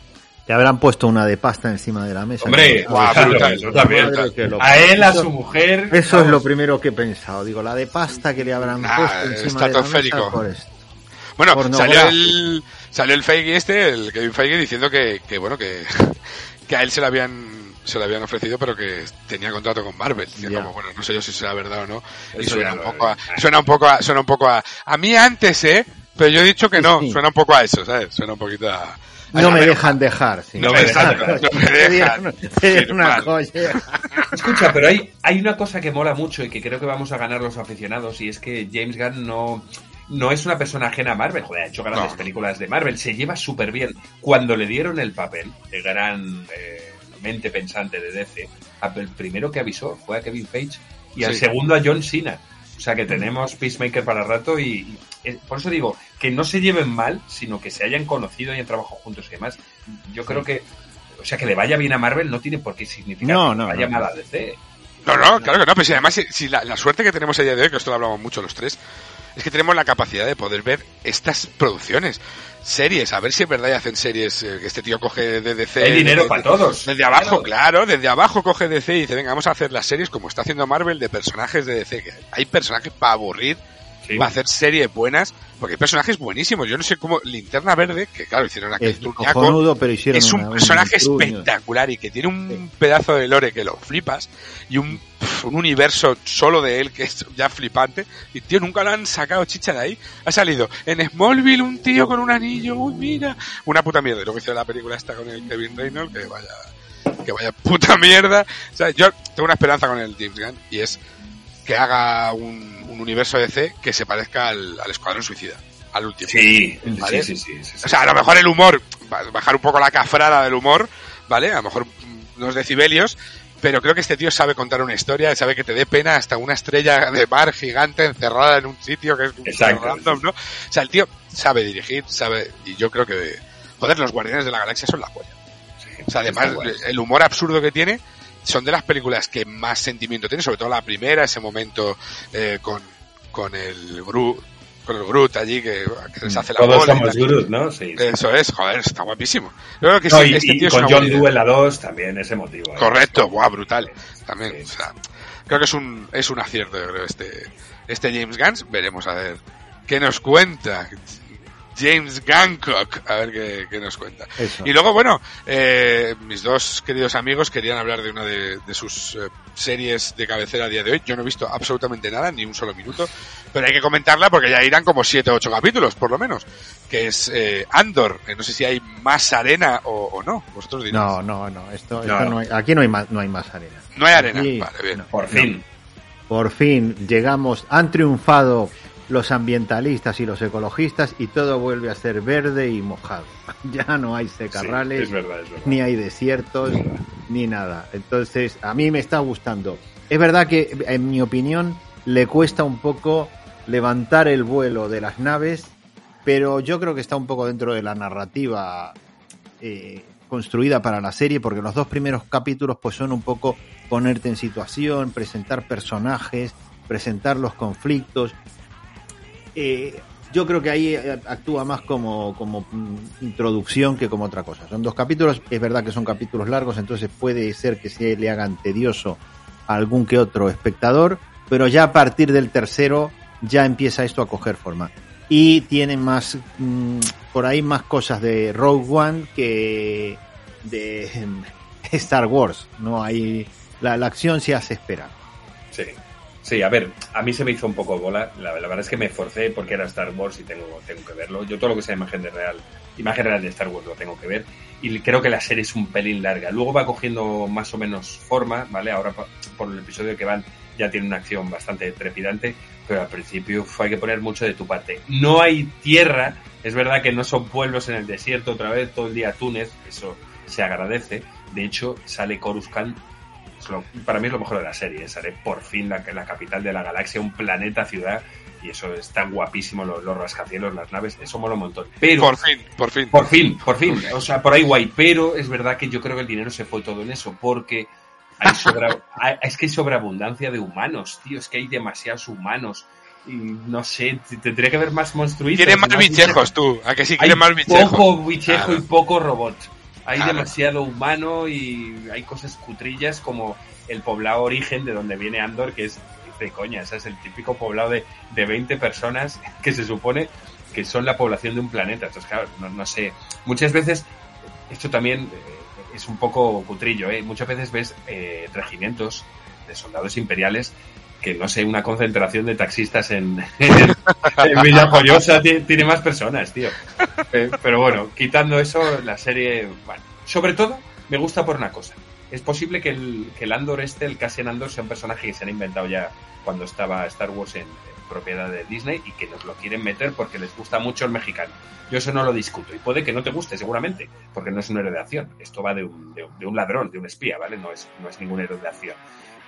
Speaker 4: Le habrán puesto una de pasta encima de la mesa.
Speaker 3: Hombre,
Speaker 4: No,
Speaker 2: brutal,
Speaker 4: eso lo-
Speaker 3: A él, a su mujer.
Speaker 4: Eso es lo primero que he pensado. Digo, la de pasta que le habrán
Speaker 2: Nah,
Speaker 4: puesto encima de la
Speaker 2: estratosférico.
Speaker 4: mesa por esto.
Speaker 2: Bueno,
Speaker 4: Pornográfico.
Speaker 2: salió el, salió el Feige este, el Kevin Feige, diciendo que, que bueno, que, que a él se le habían se le habían ofrecido, pero que tenía contrato con Marvel. Como, bueno, no sé yo si será verdad o no. Y suena
Speaker 3: ya
Speaker 2: un,
Speaker 3: lo-
Speaker 2: poco a, suena un poco a, suena un poco a, a mí antes, eh, pero yo he dicho que
Speaker 4: Sí,
Speaker 2: no,
Speaker 4: sí.
Speaker 2: suena un poco a eso, ¿sabes? Suena un poquito a...
Speaker 4: No me dejan dejar. sí.
Speaker 3: No me dejan
Speaker 2: no me
Speaker 4: una joya.
Speaker 3: Escucha, pero hay, hay una cosa que mola mucho y que creo que vamos a ganar los aficionados y es que James Gunn no, no es una persona ajena a Marvel. Joder, ha hecho grandes
Speaker 2: No.
Speaker 3: películas de Marvel, se lleva súper bien. Cuando le dieron el papel, el gran eh, mente pensante de DC, el primero que avisó fue a Kevin Feige y al
Speaker 2: Sí.
Speaker 3: segundo a John Cena. O sea que tenemos Peacemaker para rato y, y, eh, por eso digo que no se lleven mal, sino que se hayan conocido y hayan trabajado juntos y demás. Yo creo que, o sea, que le vaya bien a Marvel no tiene por qué significar
Speaker 4: No,
Speaker 3: que
Speaker 4: no,
Speaker 3: vaya
Speaker 4: no.
Speaker 3: mal a DC.
Speaker 2: No, no, claro que no, pero si además, si, si la, la suerte que tenemos a día de hoy, que esto lo hablamos mucho los tres, es que tenemos la capacidad de poder ver estas producciones, series, a ver si es verdad y hacen series, eh, que este tío coge de DC.
Speaker 3: Hay dinero
Speaker 2: de-
Speaker 3: para todos.
Speaker 2: Desde abajo, claro, desde abajo coge DC y dice, venga, vamos a hacer las series como está haciendo Marvel de personajes de DC. Que hay personajes para aburrir,
Speaker 3: Sí.
Speaker 2: para hacer series buenas, porque hay personajes buenísimos. Yo no sé cómo Linterna Verde, que claro, hicieron aquel
Speaker 4: Es pero hicieron
Speaker 2: es un
Speaker 4: una-
Speaker 2: personaje espectacular y que tiene un pedazo de lore que lo flipas y un, un universo solo de él que es ya flipante. Y tío nunca lo han sacado chicha de ahí. Ha salido en Smallville un tío con un anillo. Uy mira. Una puta mierda. Y luego hizo la película esta con el Kevin Reynolds que vaya que vaya puta mierda. O sea, yo tengo una esperanza con el James Gunn y es que haga un, un universo DC que se parezca al, al Escuadrón Suicida al último
Speaker 3: Sí,
Speaker 2: ¿Vale?
Speaker 3: sí, sí,
Speaker 2: o sea, a lo mejor el humor, ba- bajar un poco la cafrada del humor, ¿vale? A lo mejor unos decibelios, pero creo que este tío sabe contar una historia, sabe que te dé pena hasta una estrella de mar gigante encerrada en un sitio que es un
Speaker 3: Exacto,
Speaker 2: random, ¿no? O sea, el tío sabe dirigir, sabe, y yo creo que, joder, los Guardianes de la Galaxia son la polla. O sea, además, el humor absurdo que tiene son de las películas que más sentimiento tiene, sobre todo la primera, ese momento eh, con, con el Groot, con el Groot allí que, que se hace la
Speaker 3: Todos
Speaker 2: bola y
Speaker 3: somos. Groot, ¿no? Sí. sí.
Speaker 2: Eso es, joder, está guapísimo. Yo creo que
Speaker 3: No,
Speaker 2: sí,
Speaker 3: y,
Speaker 2: este
Speaker 3: y
Speaker 2: tío es
Speaker 3: con John. Doe en la 2 también es emotivo. ¿eh?
Speaker 2: Correcto, guau, brutal. También,
Speaker 3: Sí.
Speaker 2: o sea, creo que es un, es un acierto, yo creo, este, este James Gunn. Veremos a ver qué nos cuenta. James Gancock, a ver qué, qué nos cuenta.
Speaker 4: Eso.
Speaker 2: Y luego, bueno, eh, mis dos queridos amigos querían hablar de una de, de sus eh, series de cabecera a día de hoy. Yo no he visto absolutamente nada, ni un solo minuto, pero hay que comentarla porque ya irán como siete o ocho capítulos, por lo menos. Que es eh, Andor. Eh, no sé si hay más arena o, o no. Vosotros diréis.
Speaker 4: No, no, no. Esto,
Speaker 3: No.
Speaker 4: esto no hay- aquí no hay más, no hay más arena.
Speaker 2: No hay arena.
Speaker 4: Aquí-
Speaker 2: Vale, bien.
Speaker 4: no.
Speaker 3: Por fin.
Speaker 4: Por fin llegamos, han triunfado los ambientalistas y los ecologistas y todo vuelve a ser verde y mojado. Ya no hay
Speaker 3: Sí,
Speaker 4: secarrales,
Speaker 3: es verdad, es verdad.
Speaker 4: ni hay desiertos, ni nada. Entonces, a mí me está gustando. Es verdad que, en mi opinión, le cuesta un poco levantar el vuelo de las naves, pero yo creo que está un poco dentro de la narrativa eh, construida para la serie, porque los dos primeros capítulos pues son un poco ponerte en situación, presentar personajes, presentar los conflictos. Eh, yo creo que ahí eh, actúa más como, como mm, introducción que como otra cosa. Son dos capítulos, es verdad que son capítulos largos, entonces puede ser que se le hagan tedioso a algún que otro espectador, pero ya a partir del tercero ya empieza esto a coger forma. Y tiene más, mm, por ahí más cosas de Rogue One que de Star Wars. No hay, la, la acción se hace esperar.
Speaker 3: Sí. A ver, a mí se me hizo un poco bola. La, la verdad es que me esforcé porque era Star Wars y tengo, tengo que verlo. Yo todo lo que sea imagen de real, imagen real de Star Wars lo tengo que ver. Y creo que la serie es un pelín larga. Luego va cogiendo más o menos forma, ¿vale? Ahora por el episodio que van ya tiene una acción bastante trepidante, pero al principio fue, hay que poner mucho de tu parte. No hay tierra, es verdad que no son pueblos en el desierto otra vez, todo el día Túnez, eso se agradece. De hecho, sale Coruscant es lo- para mí es lo mejor de la serie. Sale por fin la, la capital de la galaxia, un planeta ciudad. Y eso es tan guapísimo, los, los rascacielos, las naves, eso mola un montón. Pero,
Speaker 2: Por fin, por fin.
Speaker 3: por fin, por fin. O sea, por ahí guay. Pero es verdad que yo creo que el dinero se fue todo en eso, porque hay sobra, es que hay sobreabundancia de humanos, tío. Es que hay demasiados humanos. Y no sé, tendría que haber más monstruitos.
Speaker 2: Quiere más bichejos, tú. ¿A que sí quiere más bichejos?
Speaker 3: poco bichejo y poco robot. Hay
Speaker 2: Claro.
Speaker 3: demasiado humano y hay cosas cutrillas como el poblado origen de donde viene Andor, que es de coña, ese es el típico poblado de, de 20 personas que se supone que son la población de un planeta. Entonces, claro, no, no sé. Muchas veces, esto también eh, es un poco cutrillo, ¿eh? Muchas veces ves eh, regimientos de soldados imperiales que, no sé, una concentración de taxistas en, en, Villajoyosa ti- tiene más personas, tío. Eh, Pero bueno, quitando eso, la serie, bueno, sobre todo me gusta por una cosa. Es posible que el, que el Andor este, el Cassian Andor, sea un personaje que se han inventado ya cuando estaba Star Wars en, en propiedad de Disney y que nos lo quieren meter porque les gusta mucho el mexicano. Yo eso no lo discuto y puede que no te guste seguramente, porque no es un héroe de acción. Esto va de un, de, un- de un ladrón, de un espía, ¿vale? No es, no es ningún héroe de acción.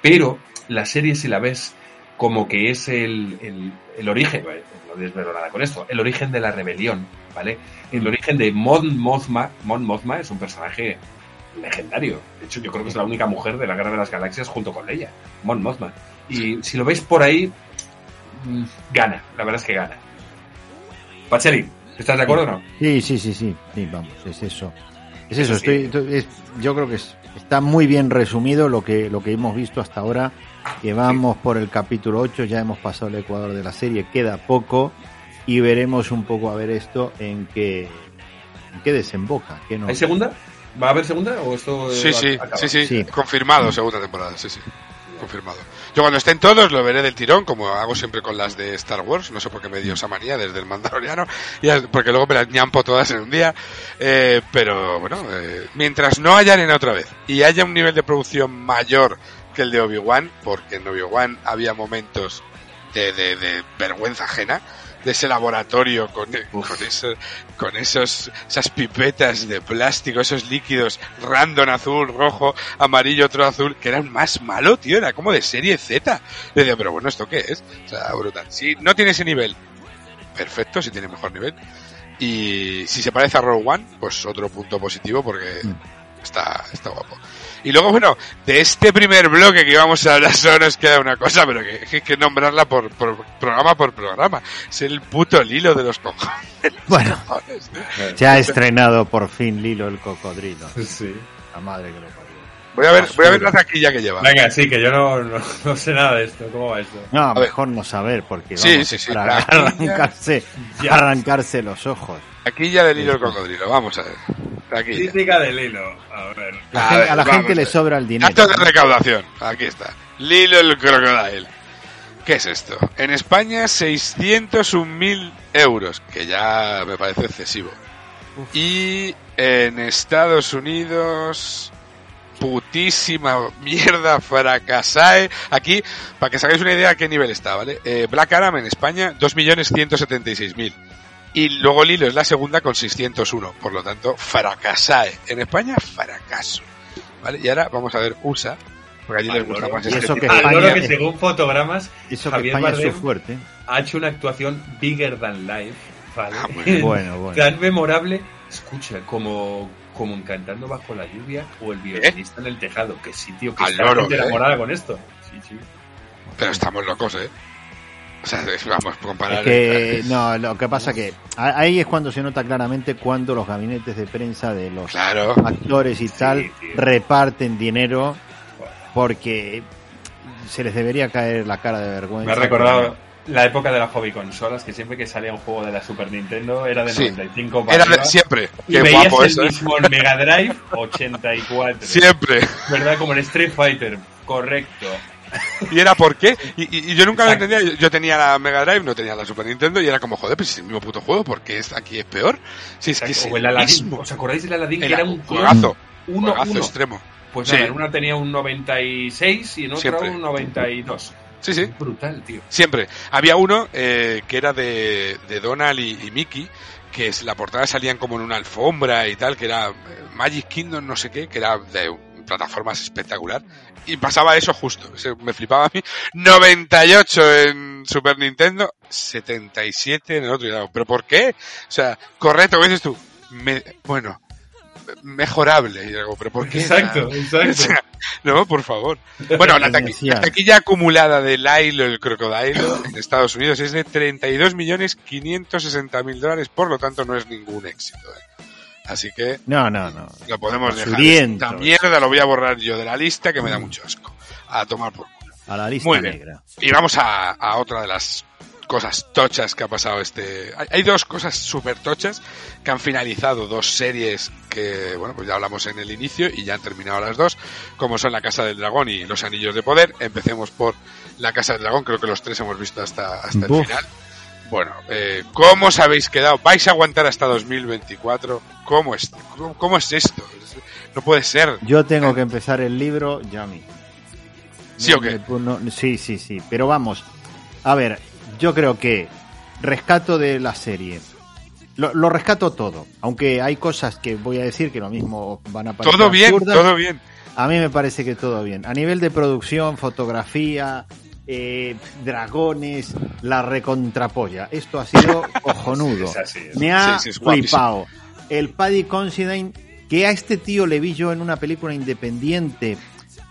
Speaker 3: Pero la serie si la ves como que es el, el, el origen, no desvelo nada con esto, el origen de la rebelión, ¿vale? El origen de Mon Mothma, Mon Mothma es un personaje legendario. De hecho, yo creo que es la única mujer de la Guerra de las Galaxias junto con Leia, Mon Mothma. Y si lo veis por ahí, mm, gana, la verdad es que gana. Pacheli, ¿estás de acuerdo o no?
Speaker 4: Sí, sí, sí, sí, sí, vamos, es eso. Es eso,
Speaker 3: Eso sí.
Speaker 4: estoy, estoy- es- yo creo que es- está muy bien resumido lo que, lo que hemos visto hasta ahora, que vamos por el capítulo 8, ya hemos pasado el ecuador de la serie, queda poco y veremos un poco a ver esto en qué, en qué desemboca. qué nos-
Speaker 3: ¿Hay segunda? ¿Va a haber segunda o esto
Speaker 2: Sí, sí, sí, sí,
Speaker 4: Sí.
Speaker 2: confirmado, segunda temporada, sí, sí, confirmado. Yo cuando estén todos lo veré del tirón, como hago siempre con las de Star Wars, no sé por qué me dio esa manía desde el Mandaloriano, porque luego me las ñampo todas en un día, eh, pero bueno, eh, mientras no haya arena otra vez y haya un nivel de producción mayor que el de Obi-Wan, porque en Obi-Wan había momentos de, de vergüenza ajena, de ese laboratorio con, con, eso- con esos, esas pipetas de plástico, esos líquidos random azul, rojo, amarillo, otro azul, que eran más malo, tío, era como de serie Z. Y decía, pero bueno, ¿esto qué es? O sea, brutal. Si no tiene ese nivel, perfecto, si tiene mejor nivel. Y si se parece a Rogue One, pues otro punto positivo porque
Speaker 4: Mm.
Speaker 2: está, está guapo. Y luego, bueno, de este primer bloque que íbamos a hablar solo nos queda una cosa, pero que hay que nombrarla por, por programa por programa. Es el puto Lilo de los cojones.
Speaker 4: Bueno, se ha estrenado por fin Lilo el cocodrilo.
Speaker 3: Sí.
Speaker 4: La madre que lo parió.
Speaker 2: Voy a ver, voy a ver la taquilla que lleva.
Speaker 3: Venga, sí, que yo no, no, no sé nada de esto. ¿Cómo va esto?
Speaker 4: No, mejor no saber, porque
Speaker 2: Sí,
Speaker 4: vamos,
Speaker 2: sí, sí,
Speaker 4: para
Speaker 2: la-
Speaker 4: arrancarse,
Speaker 3: Ya.
Speaker 4: arrancarse los ojos.
Speaker 2: Taquilla del Lilo el cocodrilo, vamos a ver. Taquilla.
Speaker 3: Crítica del hilo. A ver.
Speaker 4: La
Speaker 2: A
Speaker 4: gen-
Speaker 2: ver,
Speaker 4: a la gente
Speaker 2: a
Speaker 4: le sobra el dinero.
Speaker 2: Datos de recaudación. Aquí está. Lilo el Crocodile. ¿Qué es esto? En España 601.000 euros, que ya me parece excesivo. Y en Estados Unidos putísima mierda fracasae. Aquí, para que os hagáis una idea a qué nivel está, ¿vale? Eh, Black Adam en España 2.176.000. Y luego Lilo es la segunda con 601. Por lo tanto, fracasae. En España, fracaso. ¿Vale? Y ahora vamos a ver USA. Porque allí les gusta más este
Speaker 4: eso que España-
Speaker 3: que según fotogramas
Speaker 4: Eso que
Speaker 3: Javier
Speaker 4: España es
Speaker 3: Bardem
Speaker 4: su fuerte.
Speaker 3: ha hecho una actuación bigger than life, ¿vale?
Speaker 2: Ah.
Speaker 4: Bueno, bueno.
Speaker 3: Tan memorable, escucha, como, como en Cantando Bajo la Lluvia o El violinista en el tejado. Que sí, tío, que
Speaker 2: Al
Speaker 3: está
Speaker 2: loro,
Speaker 3: gente
Speaker 2: ¿eh?
Speaker 3: enamorada con esto. Sí, sí.
Speaker 2: Pero estamos locos, ¿eh? O sea, es- vamos, comparar...
Speaker 4: Es que, no, lo que pasa que a- ahí es cuando se nota claramente cuando los gabinetes de prensa de los
Speaker 2: Claro.
Speaker 4: actores y tal
Speaker 3: tío.
Speaker 4: reparten dinero porque se les debería caer la cara de vergüenza.
Speaker 3: Me ha recordado la época de las hobby consolas, que siempre que salía un juego de la Super Nintendo era de
Speaker 2: Sí.
Speaker 3: 95 para
Speaker 2: Era de- siempre.
Speaker 3: y
Speaker 2: Qué
Speaker 3: veías
Speaker 2: guapo
Speaker 3: el
Speaker 2: eso, ¿eh?
Speaker 3: mismo en Mega Drive 84.
Speaker 2: Siempre.
Speaker 3: ¿Verdad? Como en Street Fighter. Correcto.
Speaker 2: ¿Y era por qué? Y, y- y yo nunca lo entendía. Yo, tenía la Mega Drive, no tenía la Super Nintendo, y era como, joder, pues es el mismo puto juego, ¿por qué es, aquí es peor? Si es que es
Speaker 3: o el Aladdin.
Speaker 2: mismo.
Speaker 3: ¿Os acordáis del Aladdin? Que
Speaker 2: Era un juegazo.
Speaker 3: uno,
Speaker 2: Juegazo
Speaker 3: uno.
Speaker 2: extremo.
Speaker 3: Pues
Speaker 2: Sí.
Speaker 3: nada, en una tenía un 96 y en otra
Speaker 2: Siempre.
Speaker 3: un 92.
Speaker 2: Sí, sí.
Speaker 3: Brutal, tío.
Speaker 2: Siempre. Había uno eh, que era de, de Donald y, y Mickey, que es, la portada salían como en una alfombra y tal, que era eh, Magic Kingdom, no sé qué, que era de plataformas espectacular. Y pasaba eso justo. Me flipaba a mí. 98 en Super Nintendo, 77 en el otro. Y era, ¿Pero por qué? O sea, correcto, ¿qué dices tú? Me- bueno, mejorable. Y digo, ¿pero por qué?
Speaker 3: Exacto,
Speaker 2: O
Speaker 3: exacto.
Speaker 2: sea, no, por favor. Bueno, la, taquilla acumulada de Lilo el crocodilo en Estados Unidos es de 32 millones 560 mil dólares, por lo tanto no es ningún éxito. ¿eh? Así que
Speaker 4: No, no, no.
Speaker 2: lo podemos dejar. Esta mierda lo voy a borrar yo de la lista que me da mucho asco. A tomar por culo.
Speaker 4: A la lista
Speaker 2: Muy bien.
Speaker 4: negra.
Speaker 2: Y vamos a, a otra de las cosas tochas que ha pasado este... Hay, hay dos cosas súper tochas que han finalizado dos series que, bueno, pues ya hablamos en el inicio y ya han terminado las dos, como son La Casa del Dragón y Los Anillos de Poder. Empecemos por La Casa del Dragón, creo que los tres hemos visto hasta, hasta el final. Bueno, eh, ¿cómo os habéis quedado? ¿Vais a aguantar hasta 2024? ¿Cómo es, cómo, cómo es esto? No puede ser.
Speaker 4: Yo tengo que empezar el libro ya mismo.
Speaker 2: ¿Sí o qué?
Speaker 4: No, sí, sí, sí. Pero vamos, a ver, yo creo que rescato de la serie. Lo, lo rescato todo, aunque hay cosas que voy a decir que lo mismo van a parecer
Speaker 2: Todo bien,
Speaker 4: absurdas.
Speaker 2: todo bien.
Speaker 4: A mí me parece que todo bien. A nivel de producción, fotografía, eh, dragones, la recontrapolla. Esto ha sido cojonudo.
Speaker 3: Es así, es
Speaker 4: Me ha
Speaker 2: Sí,
Speaker 4: flipado. El Paddy Considine, que a este tío le vi yo en una película independiente.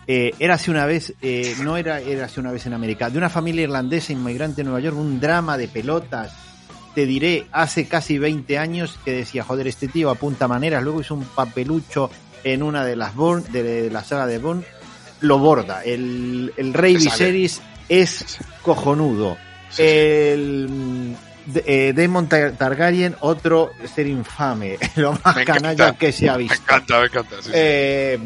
Speaker 4: Eh, érase una vez, eh, no era érase una vez en América, de una familia irlandesa inmigrante en Nueva York, un drama de pelotas. Te diré, hace casi 20 años que decía, joder, este tío apunta maneras. Luego hizo un papelucho en una de las Bourne, de, de la saga de Bourne, lo borda. El, el Rey. Viserys es cojonudo.
Speaker 2: Sí.
Speaker 4: El mm, eh, Daemon Tar- Targaryen, otro ser infame, lo más
Speaker 2: Me encanta.
Speaker 4: canalla que se ha
Speaker 2: Me
Speaker 4: visto.
Speaker 2: encanta, me encanta. sí, sí.
Speaker 4: Eh,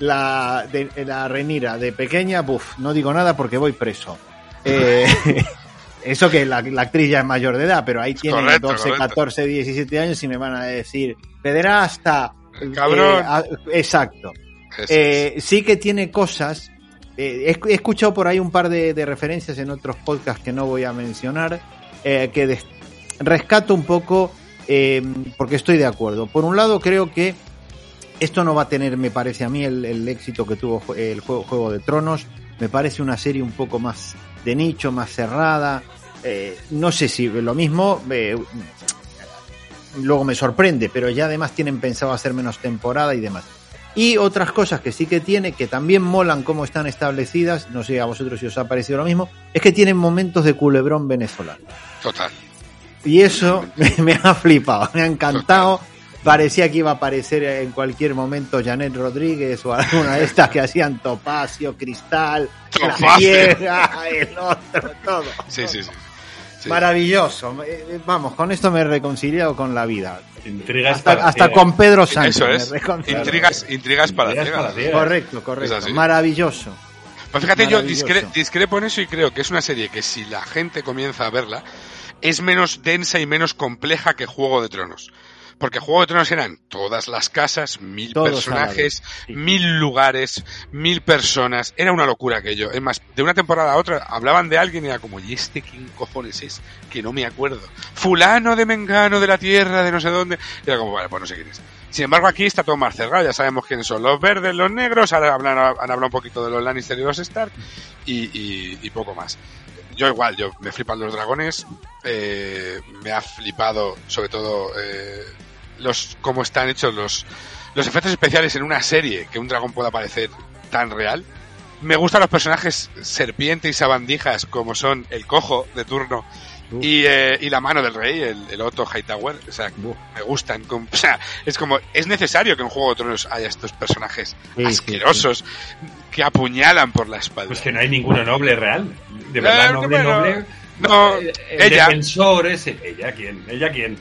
Speaker 4: la, de, la Renira de pequeña, buf, no digo nada porque voy preso. Eh, eso que la, la actriz ya es mayor de edad, pero ahí
Speaker 2: Correcto,
Speaker 4: 12,
Speaker 2: correcto.
Speaker 4: 14, 17 años y me van a decir, pederasta.
Speaker 2: Cabrón.
Speaker 4: Eh, exacto.
Speaker 2: Es.
Speaker 4: Eh, sí que tiene cosas. Eh, he, escuchado por ahí un par de, referencias en otros podcasts que no voy a mencionar, eh, que rescato un poco, eh, porque estoy de acuerdo. Por un lado, creo que esto no va a tener, me parece a mí, el, éxito que tuvo el juego, Juego de Tronos. Me parece una serie un poco más de nicho, más cerrada. Eh, no sé si lo mismo. eh, luego me sorprende, pero ya además tienen pensado hacer menos temporada y demás. Y otras cosas que sí que tiene, que también molan cómo están establecidas, no sé a vosotros si os ha parecido lo mismo, es que tienen momentos de culebrón venezolano.
Speaker 2: Total.
Speaker 4: Y eso me, me ha flipado, me ha encantado. Parecía que iba a aparecer en cualquier momento Janet Rodríguez o alguna de estas que hacían Topacio, Cristal, la
Speaker 2: Topacio.
Speaker 4: Piedra, el otro, todo.
Speaker 2: Sí, sí, sí. Sí.
Speaker 4: Maravilloso. Eh, Vamos, con esto me he reconciliado con la vida.
Speaker 3: Intrigas
Speaker 4: Hasta,
Speaker 3: para
Speaker 4: hasta con Pedro Sánchez.
Speaker 2: Eso
Speaker 4: me
Speaker 2: es. Intrigas, intrigas para
Speaker 3: Intrigas para ciegas.
Speaker 4: Correcto,
Speaker 2: Es
Speaker 4: correcto. Maravilloso.
Speaker 2: Pues fíjate, yo discre- discrepo en eso y creo que es una serie que si la gente comienza a verla, es menos densa y menos compleja que Juego de Tronos. Porque Juego de Tronos eran todas las casas, mil
Speaker 4: Todos
Speaker 2: personajes,
Speaker 4: sí.
Speaker 2: mil lugares, mil personas. Era una locura aquello. Es más, de una temporada a otra hablaban de alguien y era como, ¿y este quién cojones es? Que no me acuerdo. Fulano de Mengano de la Tierra, de no sé dónde. Y era como, vale, pues no sé quién es. Sin embargo, aquí está todo más cerrado, ya sabemos quiénes son los verdes, los negros, ahora hablan- han hablado un poquito de los Lannister y los Stark, y, y- y poco más. Yo igual, yo me flipan los dragones, eh, me ha flipado sobre todo eh, los cómo están hechos los, los efectos especiales en una serie, que un dragón pueda parecer tan real. Me gustan los personajes serpiente y sabandijas como son el cojo de turno y, eh, y la mano del rey, el, el Otto Hightower. O sea,
Speaker 4: Uf.
Speaker 2: me gustan. O sea, es como, es necesario que en Juego de Tronos haya estos personajes
Speaker 4: Sí,
Speaker 2: asquerosos que apuñalan por la espalda.
Speaker 3: Pues que no hay ninguno noble real. De verdad,
Speaker 2: Eh,
Speaker 3: noble,
Speaker 2: bueno,
Speaker 3: noble.
Speaker 2: no,
Speaker 3: El- el
Speaker 2: ella.
Speaker 3: defensor ese. ¿Ella quién? ¿Ella quién?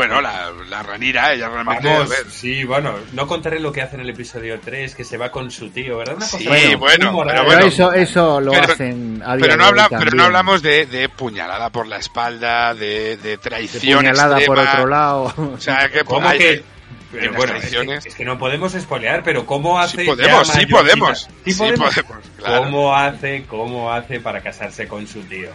Speaker 2: Bueno, la, la ranira, ella realmente. a
Speaker 3: Vamos,
Speaker 2: ver,
Speaker 3: sí, bueno, no contaré lo que hace en el episodio 3, que se va con su tío, ¿verdad? Una
Speaker 2: Sí,
Speaker 3: cosa
Speaker 2: bueno,
Speaker 3: muy moral.
Speaker 2: pero bueno.
Speaker 4: eso, eso lo
Speaker 2: Pero-
Speaker 4: hacen a día
Speaker 2: pero no,
Speaker 4: de hoy
Speaker 2: habla, pero no hablamos de, de puñalada por la espalda, de, de
Speaker 4: de
Speaker 2: traición
Speaker 4: puñalada por
Speaker 2: extrema.
Speaker 4: otro lado.
Speaker 2: O sea, que
Speaker 3: ¿Cómo
Speaker 2: hay-
Speaker 3: que...? Pero bueno, es que, es que no podemos spoilear, pero ¿cómo hace
Speaker 2: Sí podemos, sí podemos.
Speaker 3: Sí
Speaker 2: Sí
Speaker 3: podemos.
Speaker 2: podemos, claro.
Speaker 3: ¿Cómo hace, cómo hace para casarse con su tío?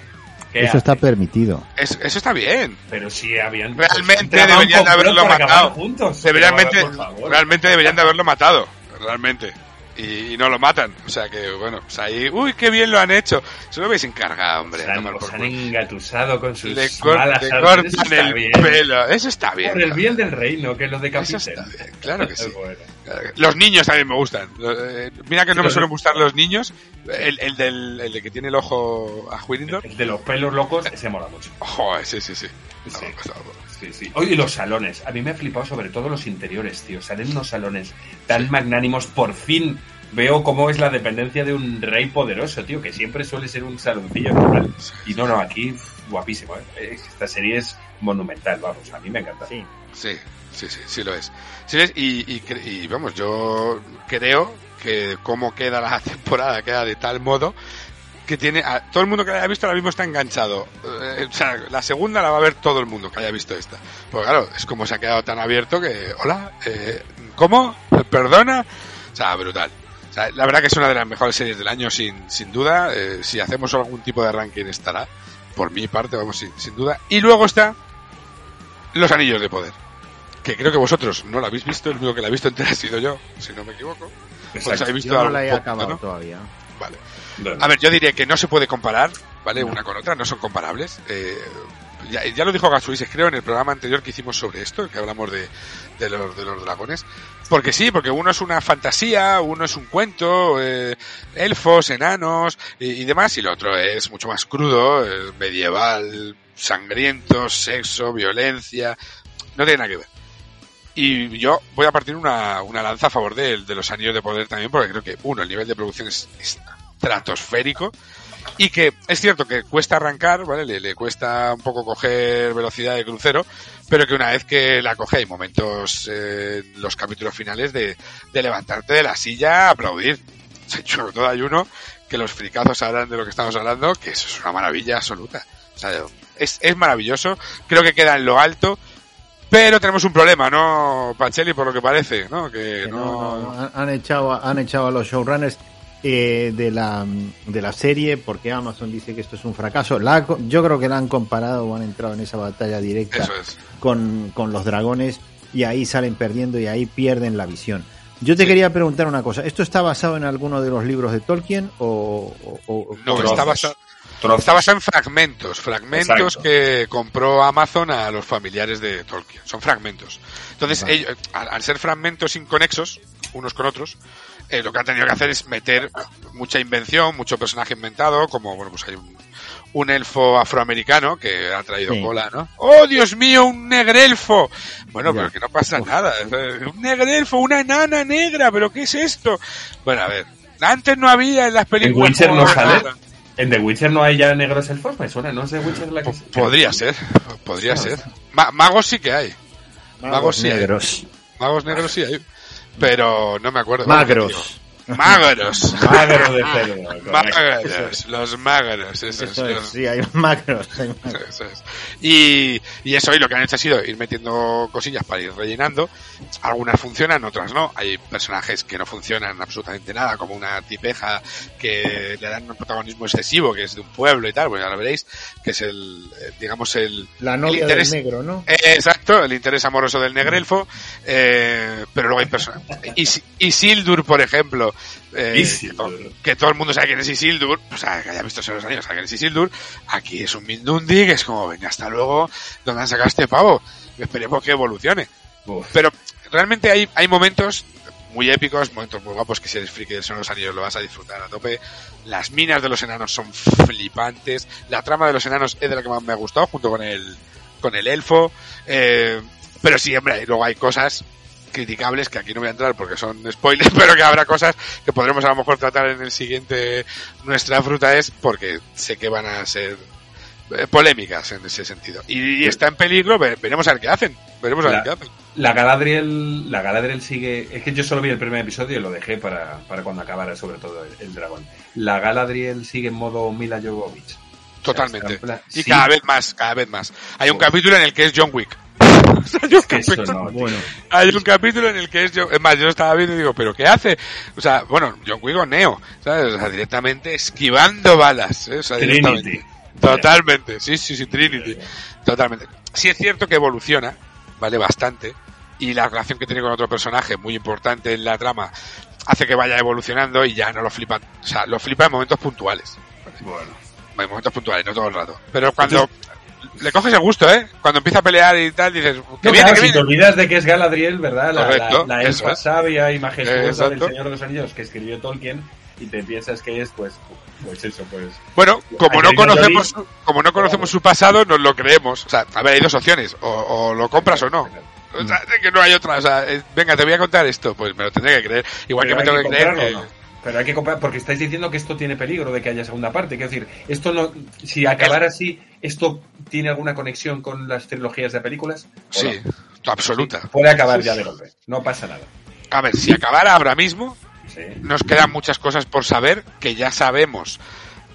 Speaker 3: ¿Qué
Speaker 4: Eso
Speaker 3: hace?
Speaker 4: está permitido.
Speaker 2: Es- eso está bien.
Speaker 3: Pero sí habían...
Speaker 2: Realmente deberían de haberlo matado.
Speaker 3: juntos.
Speaker 2: Deberían,
Speaker 3: Pero,
Speaker 2: mente-
Speaker 3: por favor.
Speaker 2: realmente deberían de haberlo matado. Realmente. Y, y no lo matan. O sea que, bueno, pues ahí, uy, qué bien lo han hecho. Se lo habéis encargado, hombre.
Speaker 3: Se han,
Speaker 2: por
Speaker 3: han engatusado con sus
Speaker 2: Le, cor-
Speaker 3: malas
Speaker 2: le cortan el
Speaker 3: bien.
Speaker 2: pelo. Eso está bien.
Speaker 3: Por el bien del reino, que los decapiten.
Speaker 2: Claro que sí.
Speaker 3: Bueno.
Speaker 2: Los niños también me gustan. Eh, Mira que no me suelen gustar los niños. El, el del el de que tiene el ojo a Whittington.
Speaker 3: El de los pelos locos, ese mola mucho.
Speaker 2: Joder, sí, sí, sí. No,
Speaker 3: Sí.
Speaker 2: no,
Speaker 3: Sí, sí. Oye, y los salones. A mí me ha flipado sobre todo los interiores, tío. Salen unos salones tan magnánimos. Por fin veo cómo es la dependencia de un rey poderoso, tío, que siempre suele ser un saloncillo normal. Y no, no, aquí guapísimo, ¿eh? Esta serie es monumental, vamos, a mí me encanta.
Speaker 4: Sí.
Speaker 2: Sí, sí, sí, sí lo es. Sí lo es, y, y, cre- y, vamos, yo creo que cómo queda la temporada queda de tal modo que tiene a, todo el mundo que la haya visto ahora mismo está enganchado. Eh, o sea, la segunda la va a ver todo el mundo que haya visto esta. Porque claro, es como se ha quedado tan abierto que, hola, eh, ¿cómo? ¿Perdona? O sea, brutal. O sea, la verdad que es una de las mejores series del año sin, sin duda. Eh, si hacemos algún tipo de ranking estará. Por mi parte, vamos, sin, sin duda. Y luego está Los Anillos de Poder. Que creo que vosotros no la habéis visto, el único que la ha visto entera ha sido yo, si no me equivoco. Pues
Speaker 3: Exacto.
Speaker 2: visto
Speaker 4: Yo no la he acabado
Speaker 2: ¿no?
Speaker 4: todavía.
Speaker 3: Bueno,
Speaker 2: A ver, yo diría que no se puede comparar, ¿vale? Una con otra, no son comparables. Eh, ya, ya lo dijo Gasuises, creo, en el programa anterior que hicimos sobre esto, que hablamos de, de, los, de los dragones. Porque sí, porque uno es una fantasía, uno es un cuento, eh, elfos, enanos y, y demás, y el otro es mucho más crudo, eh, medieval, sangriento, sexo, violencia. No tiene nada que ver. Y yo voy a partir una, una lanza a favor de, de los anillos de poder también, porque creo que, uno, el nivel de producción es, es estratosférico. Y que es cierto que cuesta arrancar, ¿vale? Le, le cuesta un poco coger velocidad de crucero, pero que una vez que la coge hay momentos eh, los capítulos finales de, de levantarte de la silla a aplaudir. Sobre todo hay uno que los fricazos hablan de lo que estamos hablando, que eso es una maravilla absoluta. O sea, es, es maravilloso, creo que queda en lo alto, pero tenemos un problema, ¿no, Pacheli? Por lo que parece, ¿no? Que
Speaker 4: Que
Speaker 2: no...
Speaker 4: no- no, han- echado han echado a los showrunners eh, de la de la serie porque Amazon dice que esto es un fracaso La ha co- yo creo que la han comparado o han entrado en esa batalla directa
Speaker 2: es.
Speaker 4: con, con los dragones y ahí salen perdiendo y ahí pierden la visión yo te
Speaker 2: Sí.
Speaker 4: quería preguntar una cosa ¿esto está basado en alguno de los libros de Tolkien o, o- o-
Speaker 2: No, está basado,
Speaker 3: trozos.
Speaker 2: está basado en fragmentos, fragmentos
Speaker 3: Exacto.
Speaker 2: que compró Amazon a los familiares de Tolkien. Son fragmentos. Entonces, ellos, al, al ser fragmentos inconexos, unos con otros, eh, lo que han tenido que hacer es meter mucha invención, mucho personaje inventado, como, bueno, pues hay un, un elfo afroamericano que ha traído
Speaker 4: Sí.
Speaker 2: cola, ¿no? ¡Oh, Dios mío, un negrelfo! Bueno,
Speaker 4: Ya.
Speaker 2: pero que no pasa nada. Un negrelfo, una enana negra, ¿pero qué es esto? Bueno, a ver. Antes no había en las
Speaker 3: En
Speaker 2: películas.
Speaker 3: Witcher
Speaker 2: como
Speaker 3: no sale. En The Witcher no hay ya negros elfos, me suena, no es The Witcher la que
Speaker 2: Po- Podría ser, podría ser. Ma- magos sí que hay.
Speaker 4: magos
Speaker 2: sí hay.
Speaker 4: negros
Speaker 2: Magos negros sí hay. Pero no me acuerdo.
Speaker 4: magros
Speaker 2: Magros.
Speaker 3: Magro de cerdo.
Speaker 2: Magros. Los magros. Esos,
Speaker 4: Eso es,
Speaker 2: los-
Speaker 4: sí hay magros, hay magros.
Speaker 2: Eso es. Y, y eso, y lo que han hecho ha sido ir metiendo cosillas para ir rellenando. Algunas funcionan, otras no. Hay personajes que no funcionan absolutamente nada, como una tipeja que le dan un protagonismo excesivo, que es de un pueblo y tal, bueno, ya lo veréis, que es el, eh, digamos, el,
Speaker 4: la novia
Speaker 2: El interés-
Speaker 4: del negro ¿no?
Speaker 2: Eh, Exacto, el interés amoroso del negrelfo, eh, pero luego hay personas. Is- Isildur, por ejemplo, eh,
Speaker 3: Isildur.
Speaker 2: Que, to- que todo el mundo sabe quién es Isildur, o sea, que haya visto Señor de los Anillos, sabe quién es Isildur. Aquí es un Mindundi que es como, venga, hasta luego, ¿dónde han sacado este pavo? Esperemos que evolucione.
Speaker 3: Uf.
Speaker 2: Pero realmente hay, hay momentos muy épicos, momentos muy guapos que si eres friki del Señor de los Anillos lo vas a disfrutar a tope. Las minas de los enanos son flipantes. La trama de los enanos es de la que más me ha gustado, junto con el, con el elfo. Eh, pero sí, hombre, luego hay cosas criticables que aquí no voy a entrar porque son spoilers, pero que habrá cosas que podremos a lo mejor tratar en el siguiente Nuestra Fruta es porque sé que van a ser eh, polémicas en ese sentido. Y, y está en peligro, ve- veremos a ver qué hacen. Veremos a ver qué hacen.
Speaker 3: La Galadriel, la Galadriel sigue. Es que yo solo vi el primer episodio y lo dejé para, para cuando acabara, sobre todo el, el dragón. La Galadriel sigue en modo Mila Jovovich.
Speaker 2: Totalmente.
Speaker 3: plan-
Speaker 2: Y
Speaker 3: sí.
Speaker 2: cada vez más, cada vez más. Hay un
Speaker 3: Bueno.
Speaker 2: capítulo en el que es John Wick. Hay, un capítulo,
Speaker 3: no, tío.
Speaker 4: bueno
Speaker 2: hay un capítulo en el que es John... Es más, yo lo estaba viendo y digo, ¿pero qué hace? O sea, bueno, John Wick o Neo, ¿sabes? O sea, directamente esquivando balas. ¿eh? O sea, directamente.
Speaker 3: Trinity.
Speaker 2: Totalmente, sí, sí, sí, Trinity. Totalmente. Sí es cierto que evoluciona, ¿vale? Bastante. Y la relación que tiene con otro personaje, muy importante en la trama, hace que vaya evolucionando y ya no lo flipa. O sea, lo flipa en momentos puntuales.
Speaker 3: Bueno.
Speaker 2: En momentos puntuales, no todo el rato. Pero cuando le coges el gusto, ¿eh? Cuando empieza a pelear y tal, dices, que
Speaker 3: No,
Speaker 2: viene,
Speaker 3: claro, si te olvidas de que es Galadriel, ¿verdad? La,
Speaker 2: Correcto,
Speaker 3: la, la
Speaker 2: eso
Speaker 3: elfa
Speaker 2: es.
Speaker 3: sabia y majestuosa del Señor de los Anillos que escribió Tolkien, y te piensas que es, pues, pues eso, pues.
Speaker 2: Bueno, como no conocemos, como no conocemos su pasado, nos lo creemos. O sea, a ver, hay dos opciones, o, o lo compras o no. O sea, es que no hay otra. O sea, eh, venga, te voy a contar esto, pues me lo tendré que creer. Igual
Speaker 3: Pero
Speaker 2: que me
Speaker 3: hay
Speaker 2: tengo que creer que...
Speaker 3: ¿no? Pero hay que comprar, porque estáis diciendo que esto tiene peligro de que haya segunda parte. Quiero decir, esto no, si acabara así, ¿esto tiene alguna conexión con las trilogías de películas? ¿O
Speaker 2: Sí,
Speaker 3: no?
Speaker 2: absoluta.
Speaker 3: Puede acabar ya de golpe. No pasa nada.
Speaker 2: A ver, si acabara ahora mismo,
Speaker 3: Sí.
Speaker 2: nos quedan muchas cosas por saber que ya sabemos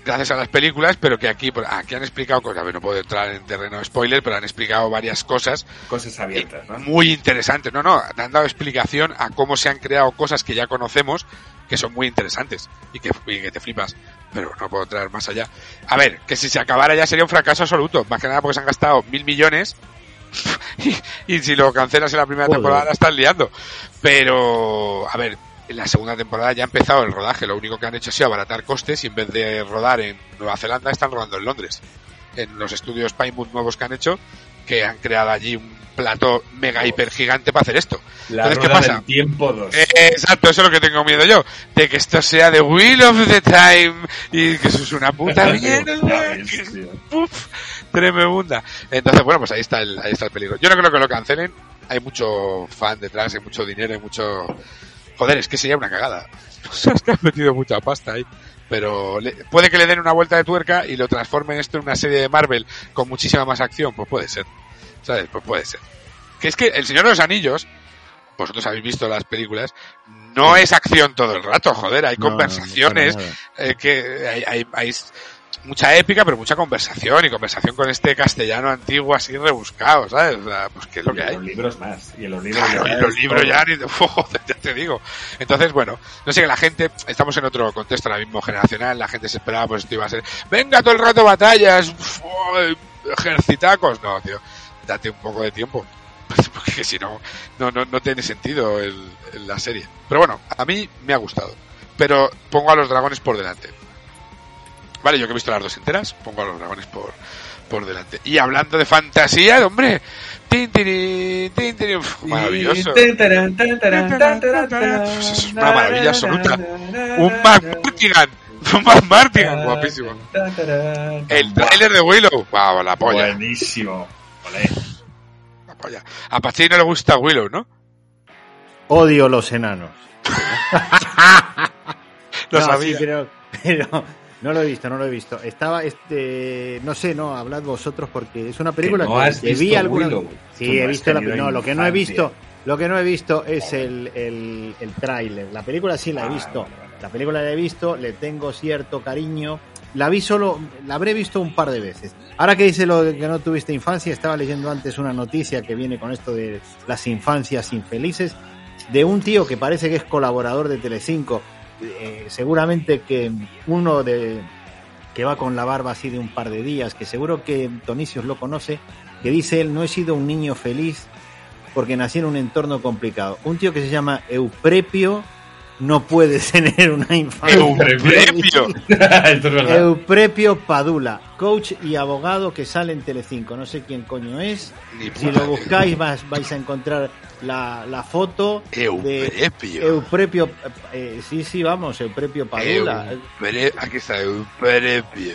Speaker 2: gracias a las películas, pero que aquí, aquí han explicado cosas. A ver, no puedo entrar en terreno de spoiler, pero han explicado varias cosas
Speaker 3: Cosas abiertas, ¿no?
Speaker 2: muy interesantes. No, no, han dado explicación a cómo se han creado cosas que ya conocemos, que son muy interesantes y que, y que te flipas. Pero no puedo entrar más allá. A ver, que si se acabara ya sería un fracaso absoluto. Más que nada porque se han gastado mil millones. y, y si lo cancelas en la primera
Speaker 4: Joder.
Speaker 2: temporada la estás liando. Pero, a ver, en la segunda temporada ya ha empezado el rodaje. Lo único que han hecho ha sido abaratar costes y en vez de rodar en Nueva Zelanda están rodando en Londres. En los estudios Pinewood nuevos que han hecho, que han creado allí un plato mega hiper gigante para hacer esto.
Speaker 3: La
Speaker 2: Entonces, ¿qué pasa?
Speaker 3: del tiempo 2.
Speaker 2: Eh, exacto, eso es lo que tengo miedo yo. De que esto sea The Wheel of the Time y que eso es una puta mierda. Uf, tremenda. Entonces, bueno, pues ahí está el, ahí está el peligro. Yo no creo que lo cancelen. Hay mucho fan detrás, hay mucho dinero, hay mucho... Joder, es que sería una cagada. Es que han metido mucha pasta ahí. Pero le- puede que le den una vuelta de tuerca y lo transformen esto en una serie de Marvel con muchísima más acción. Pues puede ser. ¿Sabes? Pues puede ser. Que es que El Señor de los Anillos, vosotros habéis visto las películas, no es acción todo el rato, joder. Hay
Speaker 4: No, no, no,
Speaker 2: conversaciones, eh, que hay, hay, hay mucha épica, pero mucha conversación y conversación con este castellano antiguo así rebuscado, ¿sabes? O sea, pues que es lo que
Speaker 3: Y en
Speaker 2: hay.
Speaker 3: los libros más. Y en los libros
Speaker 2: Claro,
Speaker 3: ya
Speaker 2: y los libros ya, ni de, joder, ya te digo. Entonces, bueno, no sé que la gente, estamos en otro contexto ahora mismo generacional, la gente se esperaba, pues esto iba a ser, venga todo el rato batallas, oh, ejercitacos. No, tío, date un poco de tiempo. Porque si no, no, no, no tiene sentido el, el- la serie. Pero bueno, a mí me ha gustado. Pero pongo a los dragones por delante. Vale, yo que he visto las dos enteras, pongo a los dragones por, por delante. Y hablando de fantasía, hombre, tin, tin, tirín, uf, maravilloso. Pues eso es una maravilla absoluta. Un Mac Martigan, un Mac Martigan, guapísimo. El tráiler de Willow, wow, la polla,
Speaker 3: Buenísimo. Olé.
Speaker 2: la polla. A Pachín no le gusta Willow, ¿no?
Speaker 4: Odio los enanos.
Speaker 2: Lo
Speaker 4: no,
Speaker 2: sabía.
Speaker 4: sí, pero, pero no lo he visto, no lo he visto. Estaba, este, no sé, no, hablad vosotros porque es una película
Speaker 3: Que no
Speaker 4: que,
Speaker 3: has
Speaker 4: que vi alguna.
Speaker 3: Willow.
Speaker 4: Sí, he visto la,
Speaker 3: tenido
Speaker 4: no, lo que no he visto, lo que no he visto es el, el, el tráiler. La película sí la he
Speaker 3: Ah,
Speaker 4: visto. La película la he visto, le tengo cierto cariño. La vi solo, la habré visto un par de veces. Ahora que dice lo de que no tuviste infancia, estaba leyendo antes una noticia que viene con esto de las infancias infelices, de un tío que parece que es colaborador de Telecinco, eh, seguramente que uno de que va con la barba así de un par de días, que seguro que Tonicios lo conoce, que dice él, no he sido un niño feliz porque nací en un entorno complicado. Un tío que se llama Euprepio no puede tener una infancia.
Speaker 2: Euprepio.
Speaker 3: Esto es verdad.
Speaker 4: Euprepio Padula, coach y abogado que sale en Telecinco. No sé quién coño es.
Speaker 2: Ni
Speaker 4: Si lo buscáis vais, vais a encontrar la, la foto de
Speaker 2: Euprepio.
Speaker 4: Euprepio. eh, sí, sí, vamos, Euprepio Padula.
Speaker 2: Eupre- Aquí está, Euprepio.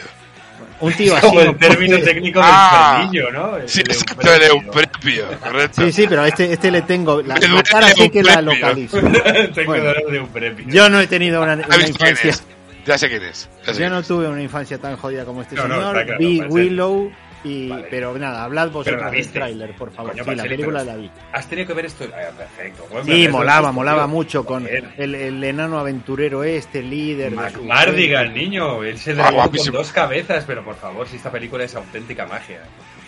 Speaker 4: Un tío así.
Speaker 3: Como
Speaker 4: no
Speaker 3: el término técnico del
Speaker 2: Ah.
Speaker 3: frenillo, ¿no? El-
Speaker 2: Sí,
Speaker 3: el
Speaker 2: exacto, el
Speaker 3: euprepio.
Speaker 2: Euprepio, correcto.
Speaker 4: Sí, sí, pero a este, este le tengo. La, la cara sí que la
Speaker 2: Euprepio.
Speaker 4: localizo.
Speaker 3: Tengo
Speaker 4: Bueno.
Speaker 3: de euprepio.
Speaker 4: Yo no he tenido una,
Speaker 2: ¿Has
Speaker 4: una infancia.
Speaker 2: es? Ya sé quién es. ya sé
Speaker 4: Yo
Speaker 2: quién
Speaker 4: no
Speaker 2: es.
Speaker 4: tuve una infancia tan jodida como este
Speaker 3: No, no,
Speaker 4: señor.
Speaker 3: está claro,
Speaker 4: vi Willow y
Speaker 3: Vale.
Speaker 4: pero nada, hablad vosotros del tráiler, por favor.
Speaker 3: Coño,
Speaker 4: sí, la película la vi.
Speaker 3: Has tenido que ver esto. Ah, perfecto. Bueno,
Speaker 4: Sí, molaba, molaba
Speaker 3: tío.
Speaker 4: mucho con el, el enano aventurero este, líder. de su-
Speaker 3: Mardigan, niño. Él se
Speaker 2: Ah,
Speaker 3: con dos cabezas, pero por favor, si esta película es auténtica magia.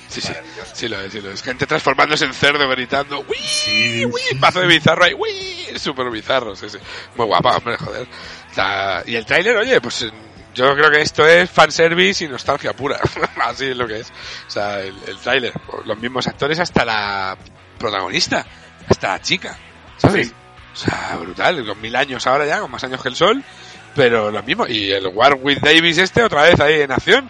Speaker 2: Sí, sí, sí lo es, sí lo es. Gente transformándose en cerdo gritando, ¡Uy!
Speaker 3: Sí,
Speaker 2: Paso de bizarro ahí, ¡Uy! Súper bizarro, sí, sí. Muy guapa, hombre, joder. Y el tráiler, oye, pues yo creo que esto es fanservice y nostalgia pura. Así es lo que es. O sea, el, el tráiler, pues, los mismos actores hasta la protagonista, hasta la chica, ¿sabes?
Speaker 3: Sí.
Speaker 2: O sea, brutal, con mil años ahora ya, con más años que el sol, pero lo mismo. Y el Warwick Davis este otra vez ahí en acción.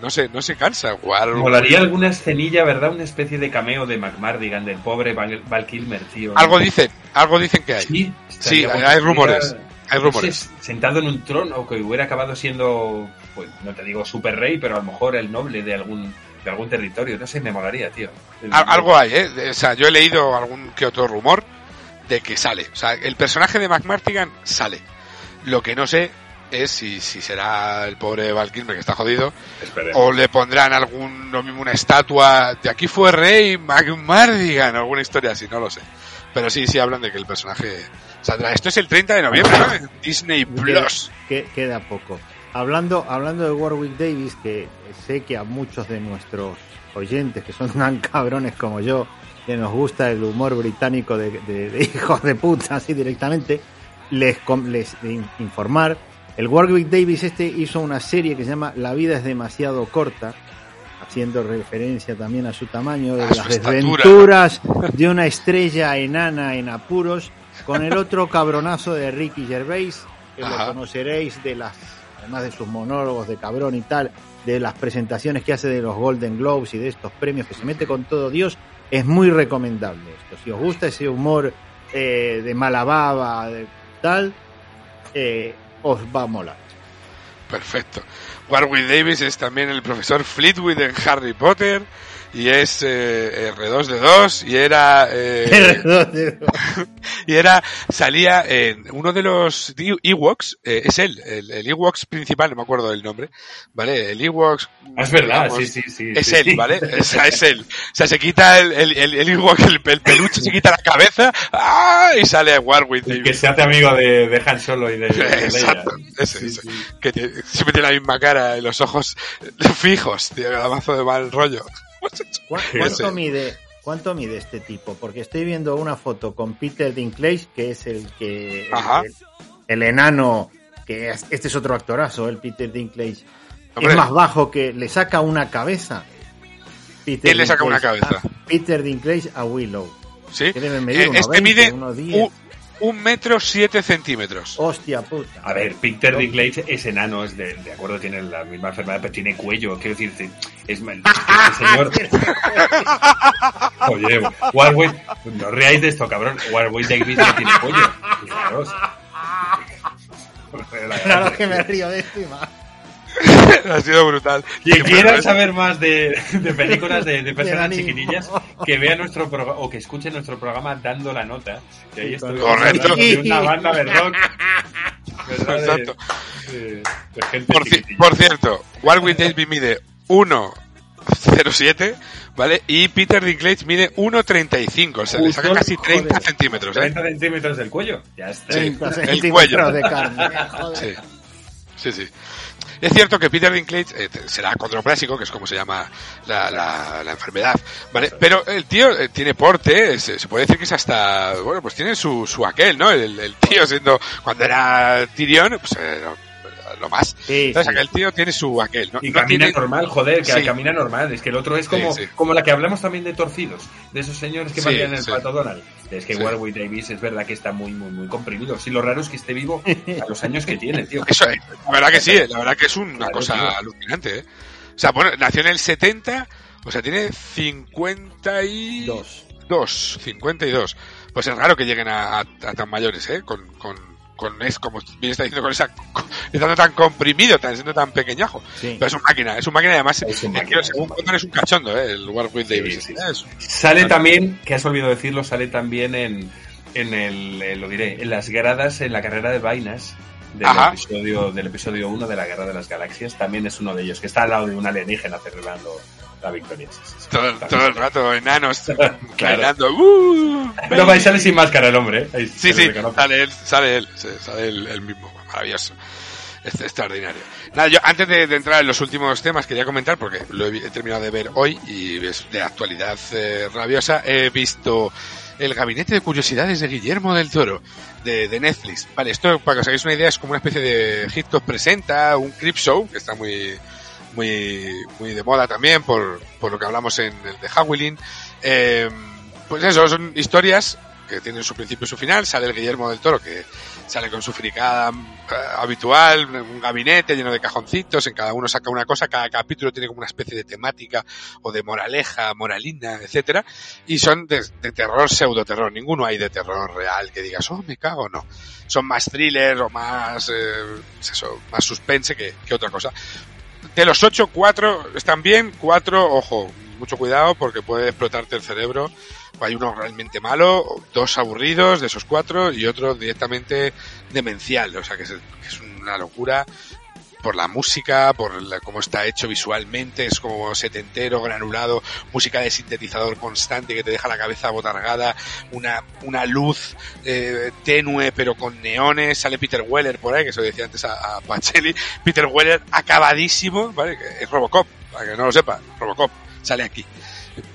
Speaker 2: No se, no se cansa. War
Speaker 3: Molaría alguna escenilla, ¿verdad? Una especie de cameo de McMardigan, del pobre Val, Val Kilmer, tío.
Speaker 2: Algo dicen, algo dicen que hay.
Speaker 3: Sí,
Speaker 2: hay rumores. Hay rumores.
Speaker 3: sentado en un trono que hubiera acabado siendo, pues no te digo super rey, pero a lo mejor el noble de algún de algún territorio. No sé, me molaría, tío.
Speaker 2: Al- algo hay, ¿eh? O sea, yo he leído algún que otro rumor de que sale. O sea, el personaje de McMartigan sale. Lo que no sé es si, si será el pobre Val Kilmer que está jodido
Speaker 3: Esperemos.
Speaker 2: o le pondrán algún lo mismo una estatua de aquí fue rey McMartigan alguna historia así, no lo sé. Pero sí, sí hablan de que el personaje saldrá. Esto es el 30 de noviembre, ¿no? Disney Plus.
Speaker 4: Que, queda poco. Hablando, hablando de Warwick Davis, que sé que a muchos de nuestros oyentes, que son tan cabrones como yo, que nos gusta el humor británico de, de- de hijos de puta, así directamente, les, les informar. El Warwick Davis este hizo una serie que se llama La vida es demasiado corta, haciendo referencia también a su tamaño, de
Speaker 2: A
Speaker 4: las desventuras de una estrella enana en apuros, con el otro cabronazo de Ricky Gervais, que
Speaker 2: Ajá.
Speaker 4: lo conoceréis de las, además de sus monólogos de cabrón y tal, de las presentaciones que hace de los Golden Globes y de estos premios que se mete con todo Dios, es muy recomendable esto. Si os gusta ese humor eh, de mala baba, de tal, eh, os va a molar.
Speaker 2: Perfecto. Warwick Davis es también el profesor Fleetwood en Harry Potter y es eh, R2D2 y era eh, y era salía en uno de los Ew- Ewoks eh, es él el, el Ewoks principal no me acuerdo del nombre vale el Ewoks
Speaker 3: Ah, es verdad,
Speaker 2: digamos,
Speaker 3: sí, sí, sí.
Speaker 2: es
Speaker 3: sí,
Speaker 2: él
Speaker 3: sí.
Speaker 2: vale o sea, es él o sea se quita el el, el, el Ewok el, el peluche se quita la cabeza ¡ah! y sale Warwick Davis
Speaker 3: que se hace amigo de, de Han Solo y de, de.
Speaker 2: Exacto, ese,
Speaker 3: Sí,
Speaker 2: ese. que tiene- siempre tiene la misma cara y los ojos fijos, tío, el mazo de mal rollo.
Speaker 4: ¿Cu-
Speaker 2: Ese.
Speaker 4: ¿Cuánto mide, ¿Cuánto mide este tipo? Porque estoy viendo una foto con Peter Dinklage, que es el que
Speaker 2: Ajá.
Speaker 4: el, el enano, que es- este es otro actorazo, el Peter Dinklage.
Speaker 2: Hombre.
Speaker 4: Es más bajo que le saca una cabeza. Peter
Speaker 2: ¿Quién le saca una
Speaker 4: Dinklage
Speaker 2: cabeza?
Speaker 4: a- Peter Dinklage a Willow.
Speaker 2: ¿Sí?
Speaker 4: Que debe medir
Speaker 2: Eh, este
Speaker 4: 20,
Speaker 2: mide
Speaker 4: unos
Speaker 2: un,
Speaker 4: 10.
Speaker 2: Un metro siete centímetros.
Speaker 4: Hostia puta.
Speaker 3: A ver, Peter Dinklage es enano, es de, de acuerdo, tiene la misma enfermedad, pero tiene cuello. Quiero decirte, es mal. Señor. Oye, Warwick, no os reáis de esto, cabrón. Warwick Davis no tiene cuello. Fijaros.
Speaker 4: Claro que me río de esto y más.
Speaker 2: ha sido brutal.
Speaker 3: Quien quiera saber más de, de películas de, de personas chiquitillas, que vea nuestro programa o que escuche nuestro programa dando la nota. Que ahí estoy
Speaker 2: Correcto.
Speaker 3: de una banda de rock.
Speaker 2: Exacto.
Speaker 3: de- de gente
Speaker 2: Por, ci- por cierto, Warwick Davis mide 1,07, ¿vale? Y Peter Dinklage mide 1,35, o sea, le saca
Speaker 3: Justo,
Speaker 2: casi 30
Speaker 4: joder.
Speaker 2: centímetros, ¿eh?
Speaker 3: 30 centímetros del cuello. Ya está.
Speaker 2: Sí.
Speaker 4: 30
Speaker 2: el
Speaker 4: centímetros
Speaker 2: cuello.
Speaker 4: de carne. Joder.
Speaker 2: Sí. Sí, sí. Es cierto que Peter Dinklage eh, será condroplásico, que es como se llama la, la, la enfermedad, ¿vale? Pero el tío eh, tiene porte, se, se puede decir que es hasta, bueno, pues tiene su, su aquel, ¿no? El, el tío siendo, cuando era Tyrion, pues eh, lo- más.
Speaker 4: Sí,
Speaker 2: Entonces
Speaker 4: sí.
Speaker 2: aquel tío tiene su aquel, ¿no?
Speaker 3: Y
Speaker 2: No
Speaker 3: camina
Speaker 2: tiene-
Speaker 3: normal, joder, que
Speaker 2: Sí.
Speaker 3: camina normal. Es que el otro es como, como la que hablamos también de torcidos, de esos señores que valían el pato Donald. Es que. Warwick Davis es verdad que está muy, muy, muy comprimido. Sí, lo raro es que esté vivo a los años que tiene, tío.
Speaker 2: Eso, la verdad que sí, la verdad que es una
Speaker 3: Claro,
Speaker 2: cosa
Speaker 3: tío.
Speaker 2: alucinante, ¿eh? O sea, bueno, nació en el 70, o sea, tiene 52.
Speaker 4: Dos.
Speaker 2: 52. Pues es raro que lleguen a, a- a tan mayores, ¿eh? Con, con, con es como bien está diciendo, con esa, con- estando tan comprimido, tan siendo tan pequeñajo.
Speaker 4: Sí.
Speaker 2: Pero es un máquina, es un máquina y además,
Speaker 3: Es un
Speaker 2: el
Speaker 3: máquina,
Speaker 2: tío, según
Speaker 3: es un
Speaker 2: cuentan, es un cachondo, ¿eh? El Warwick Davis.
Speaker 3: sí,
Speaker 2: ¿eh?
Speaker 3: Sale también, que has olvidado decirlo, sale también en, en el, eh, lo diré, en las gradas, en la carrera de vainas del
Speaker 2: Ajá.
Speaker 3: episodio del episodio 1 de la Guerra de las Galaxias. También es uno de ellos, que está al lado de un alienígena celebrando la victoria. Sí, sí, sí.
Speaker 2: todo, el rato, enanos,
Speaker 3: Claro.
Speaker 2: bailando. ¡uh!
Speaker 3: No, y sale sin máscara el hombre, ¿eh? Ahí
Speaker 2: Sí, sí, sale él, sale él, sale él, él mismo, maravilloso. Es extraordinario. Nada, yo antes de, de entrar en los últimos temas quería comentar, porque lo he, terminado de ver hoy y es de actualidad eh, rabiosa, he visto el gabinete de curiosidades de Guillermo del Toro, de, de Netflix. Vale, esto para que os hagáis una idea es como una especie de Hitchcock presenta, un creep show, que está muy, muy, muy de moda también por, por lo que hablamos en el de Howling. Eh, pues eso, son historias que tienen su principio y su final. Sale el Guillermo del Toro, que sale con su fricada eh, habitual, un gabinete lleno de cajoncitos, en cada uno saca una cosa, cada capítulo tiene como una especie de temática o de moraleja, moralina, etcétera, y son de, terror, pseudo terror. Ninguno hay de terror real que digas, oh, me cago, no. Son más thriller o más, eh, más suspense que, que otra cosa. De los ocho, cuatro están bien, cuatro, ojo, mucho cuidado porque puede explotarte el cerebro. Hay uno realmente malo, dos aburridos de esos cuatro y otro directamente demencial. O sea que es, que es una locura por la música, por la, cómo está hecho visualmente, es como setentero, granulado, música de sintetizador constante que te deja la cabeza botargada, una, una luz eh, tenue pero con neones, sale Peter Weller por ahí, que eso decía antes a, a Pacelli, Peter Weller acabadísimo, ¿vale? Es Robocop, para que no lo sepa, Robocop, sale aquí.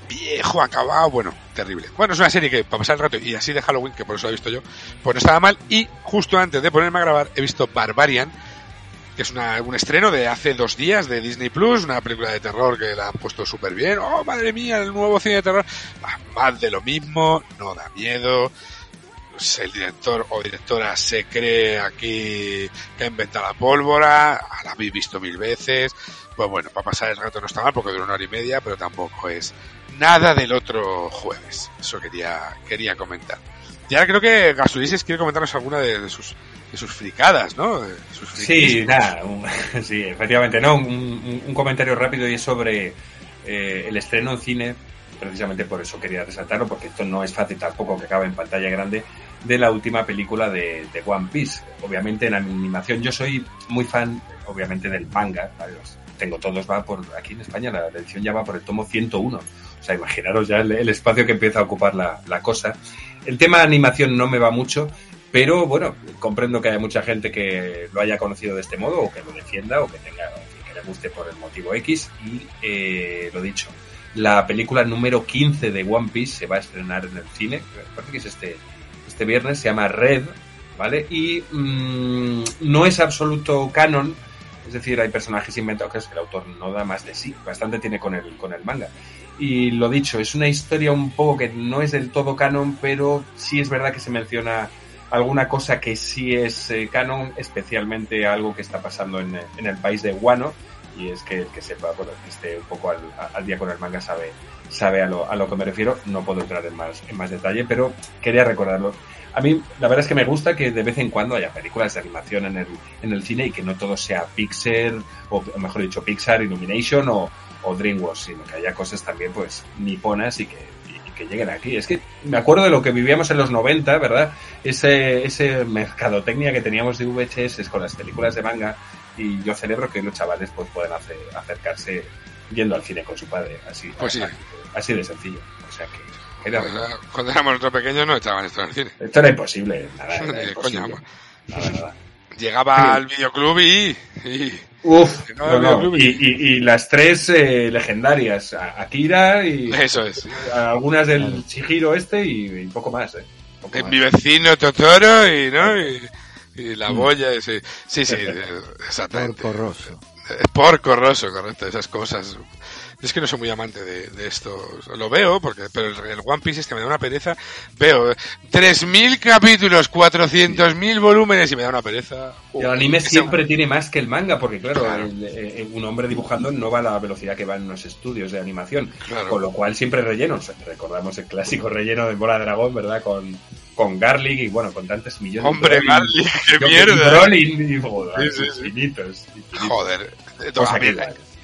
Speaker 2: Viejo, acabado, bueno, terrible. Bueno, es una serie que para pasar el rato y así de Halloween, que por eso la he visto yo, pues no estaba mal. Y justo antes de ponerme a grabar he visto Barbarian, que es una, un estreno de hace dos días de Disney Plus, una película de terror que la han puesto súper bien. Oh, madre mía, el nuevo cine de terror. Más de lo mismo, no da miedo. Pues el director o directora se cree aquí que ha inventado la pólvora, la habéis visto mil veces. Pues bueno, para pasar el rato no está mal porque dura una hora y media, pero tampoco es nada del otro jueves. Eso quería, quería comentar. Y ahora creo que Gasulises quiere comentarnos alguna de, de sus de sus fricadas, ¿no? De sus
Speaker 3: sí, nada, un, sí, efectivamente, no, un, un, comentario rápido y es sobre eh, el estreno en cine, precisamente por eso quería resaltarlo, porque esto no es fácil tampoco que acabe en pantalla grande, de la última película de, de One Piece. Obviamente en animación yo soy muy fan, obviamente, del manga, ¿vale? tengo todos, va por, aquí en España la edición ya va por el tomo 101. Imaginaros ya el, espacio que empieza a ocupar la, cosa. El tema de animación no me va mucho, pero bueno, comprendo que haya mucha gente que lo haya conocido de este modo o que lo defienda o que tenga que le guste por el motivo X. Y eh, lo dicho, la película número 15 de One Piece se va a estrenar en el cine, parece que es este, este viernes, se llama Red, ¿vale? Y mmm, no es absoluto canon, es decir, hay personajes inventados que el autor no da más de sí, bastante tiene con el, con el manga. Y lo dicho, es una historia un poco que no es del todo canon, pero sí es verdad que se menciona alguna cosa que sí es eh, canon, especialmente algo que está pasando en, en, el país de Guano, y es que el que sepa, bueno, que esté un poco al, al día con el manga sabe, sabe a, lo, a lo que me refiero, no puedo entrar en más, en más detalle, pero quería recordarlo. A mí, la verdad es que me gusta que de vez en cuando haya películas de animación en el, en el cine y que no todo sea Pixar, o mejor dicho, Pixar, Illumination o, o DreamWorks, sino que haya cosas también, pues, niponas y que que lleguen aquí. Es que me acuerdo de lo que vivíamos en los 90, ¿verdad? Ese, ese mercadotecnia que teníamos de VHS con las películas de manga y yo celebro que los chavales pues puedan hacer, acercarse yendo al cine con su padre, así,
Speaker 2: pues sí.
Speaker 3: así, así, de sencillo. O sea que...
Speaker 2: Era, pues, cuando éramos nosotros pequeños no echaban esto al cine.
Speaker 3: Esto era imposible, nada, era imposible.
Speaker 2: Coño, nada, nada. Llegaba al videoclub y... y...
Speaker 3: Uf, no, no. Y, y, y, las tres eh, legendarias, Akira y
Speaker 2: eso es,
Speaker 3: algunas del Chihiro este y, y poco más. Eh. Poco
Speaker 2: más. Mi vecino Totoro y no y, y la boya, mm. sí, sí, sí, exactamente.
Speaker 4: Porco rosso.
Speaker 2: Porco rosso, correcto, esas cosas. Es que no soy muy amante de, de esto. Lo veo, porque pero el, el, One Piece es que me da una pereza. Veo 3.000 capítulos, 400.000 volúmenes y me da una pereza.
Speaker 3: Y el anime siempre tiene más que el manga, porque claro, claro. El, el, un hombre dibujando no va a la velocidad que va en los estudios de animación.
Speaker 2: Claro.
Speaker 3: Con lo cual siempre relleno. Recordamos el clásico relleno de Bola de Dragón, ¿verdad? Con, con Garlic y bueno, con tantos millones
Speaker 2: Hombre,
Speaker 3: de
Speaker 2: Garlic, qué mierda.
Speaker 3: Brolin y, joder,
Speaker 2: sí, sí, sí.
Speaker 3: infinitos, infinitos.
Speaker 2: Joder,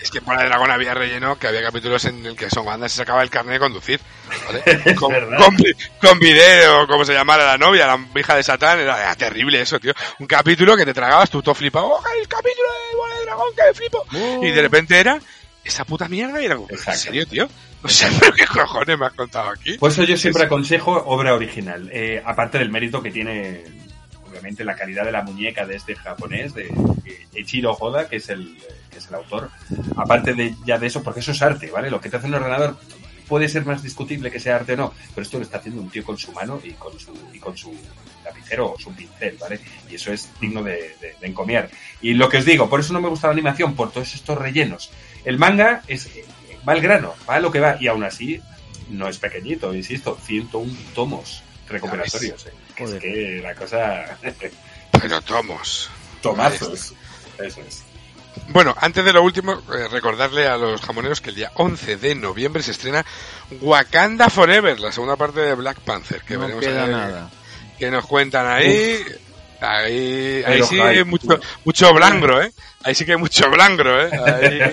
Speaker 2: es que de Dragón había relleno que había capítulos en el que son bandas se sacaba el carnet de conducir. ¿vale? con, con, con, video, como se llamara la novia, la hija de Satán, era, era, terrible eso, tío. Un capítulo que te tragabas, tú todo flipado, ¡Oh, el capítulo de Bola de Dragón, que me flipo! Uh. Y de repente era esa puta mierda y era como, ¿en serio, tío? O sea, ¿qué cojones me has contado aquí?
Speaker 3: Por eso yo siempre aconsejo obra original. Eh, aparte del mérito que tiene, obviamente, la calidad de la muñeca de este japonés, de Eiichiro Hoda, que es el, que es el autor. Aparte de ya de eso, porque eso es arte, ¿vale? Lo que te hace un ordenador puede ser más discutible que sea arte o no, pero esto lo está haciendo un tío con su mano y con su, y con su lapicero o su pincel, ¿vale? Y eso es digno de, de, de encomiar. Y lo que os digo, por eso no me gusta la animación, por todos estos rellenos. El manga es va al grano, va a lo que va, y aún así no es pequeñito, insisto, 101 tomos. Recuperatorios. eh. Que es que la cosa...
Speaker 2: Pero tomos.
Speaker 3: Tomazos. Eso es.
Speaker 2: Bueno, antes de lo último, eh, recordarle a los jamoneros que el día 11 de noviembre se estrena Wakanda Forever, la segunda parte de Black Panther, que
Speaker 4: no
Speaker 2: veremos
Speaker 4: queda nada.
Speaker 2: que nos cuentan ahí. Ahí, ahí sí hay mucho, mucho blangro, ¿eh? Ahí sí que hay mucho blangro, ¿eh?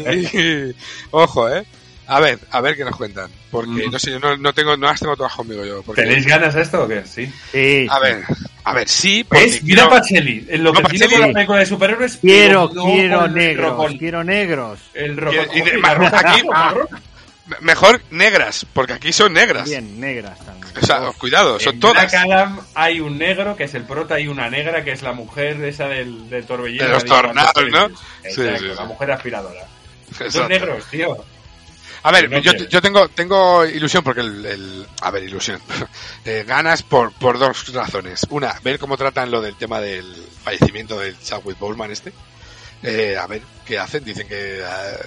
Speaker 2: Ahí- ojo, ¿eh? A ver, a ver qué nos cuentan. Porque,
Speaker 3: Mm.
Speaker 2: no sé, yo no, no tengo, no las tengo todas conmigo yo. Porque,
Speaker 3: ¿Tenéis ganas de esto o qué? Sí.
Speaker 4: Sí,
Speaker 2: a ver, a ver, sí,
Speaker 3: ¿Ves? Mira
Speaker 2: quiero-
Speaker 3: Pacheli. En lo
Speaker 2: No,
Speaker 3: que tiene
Speaker 2: Pacelli-
Speaker 3: con la película de superhéroes.
Speaker 4: Quiero,
Speaker 3: no
Speaker 4: quiero negros, quiero negros.
Speaker 3: El rojo.
Speaker 2: Aquí- mejor negras, porque aquí son negras.
Speaker 4: Bien, negras también.
Speaker 2: O sea, cuidado, son
Speaker 3: En
Speaker 2: todas.
Speaker 3: Black Adam hay un negro que es el prota y una negra que es la mujer esa del, del torbellino.
Speaker 2: De los tornados, ¿no?
Speaker 3: Exacto,
Speaker 2: Sí, sí,
Speaker 3: la mujer aspiradora. Son negros, tío.
Speaker 2: A ver,
Speaker 3: No
Speaker 2: yo, yo tengo, tengo ilusión porque el, el- a ver, ilusión. Eh, ganas por, por dos razones. Una, ver cómo tratan lo del tema del fallecimiento del Chadwick Boseman este. Eh, a ver qué hacen. Dicen que eh,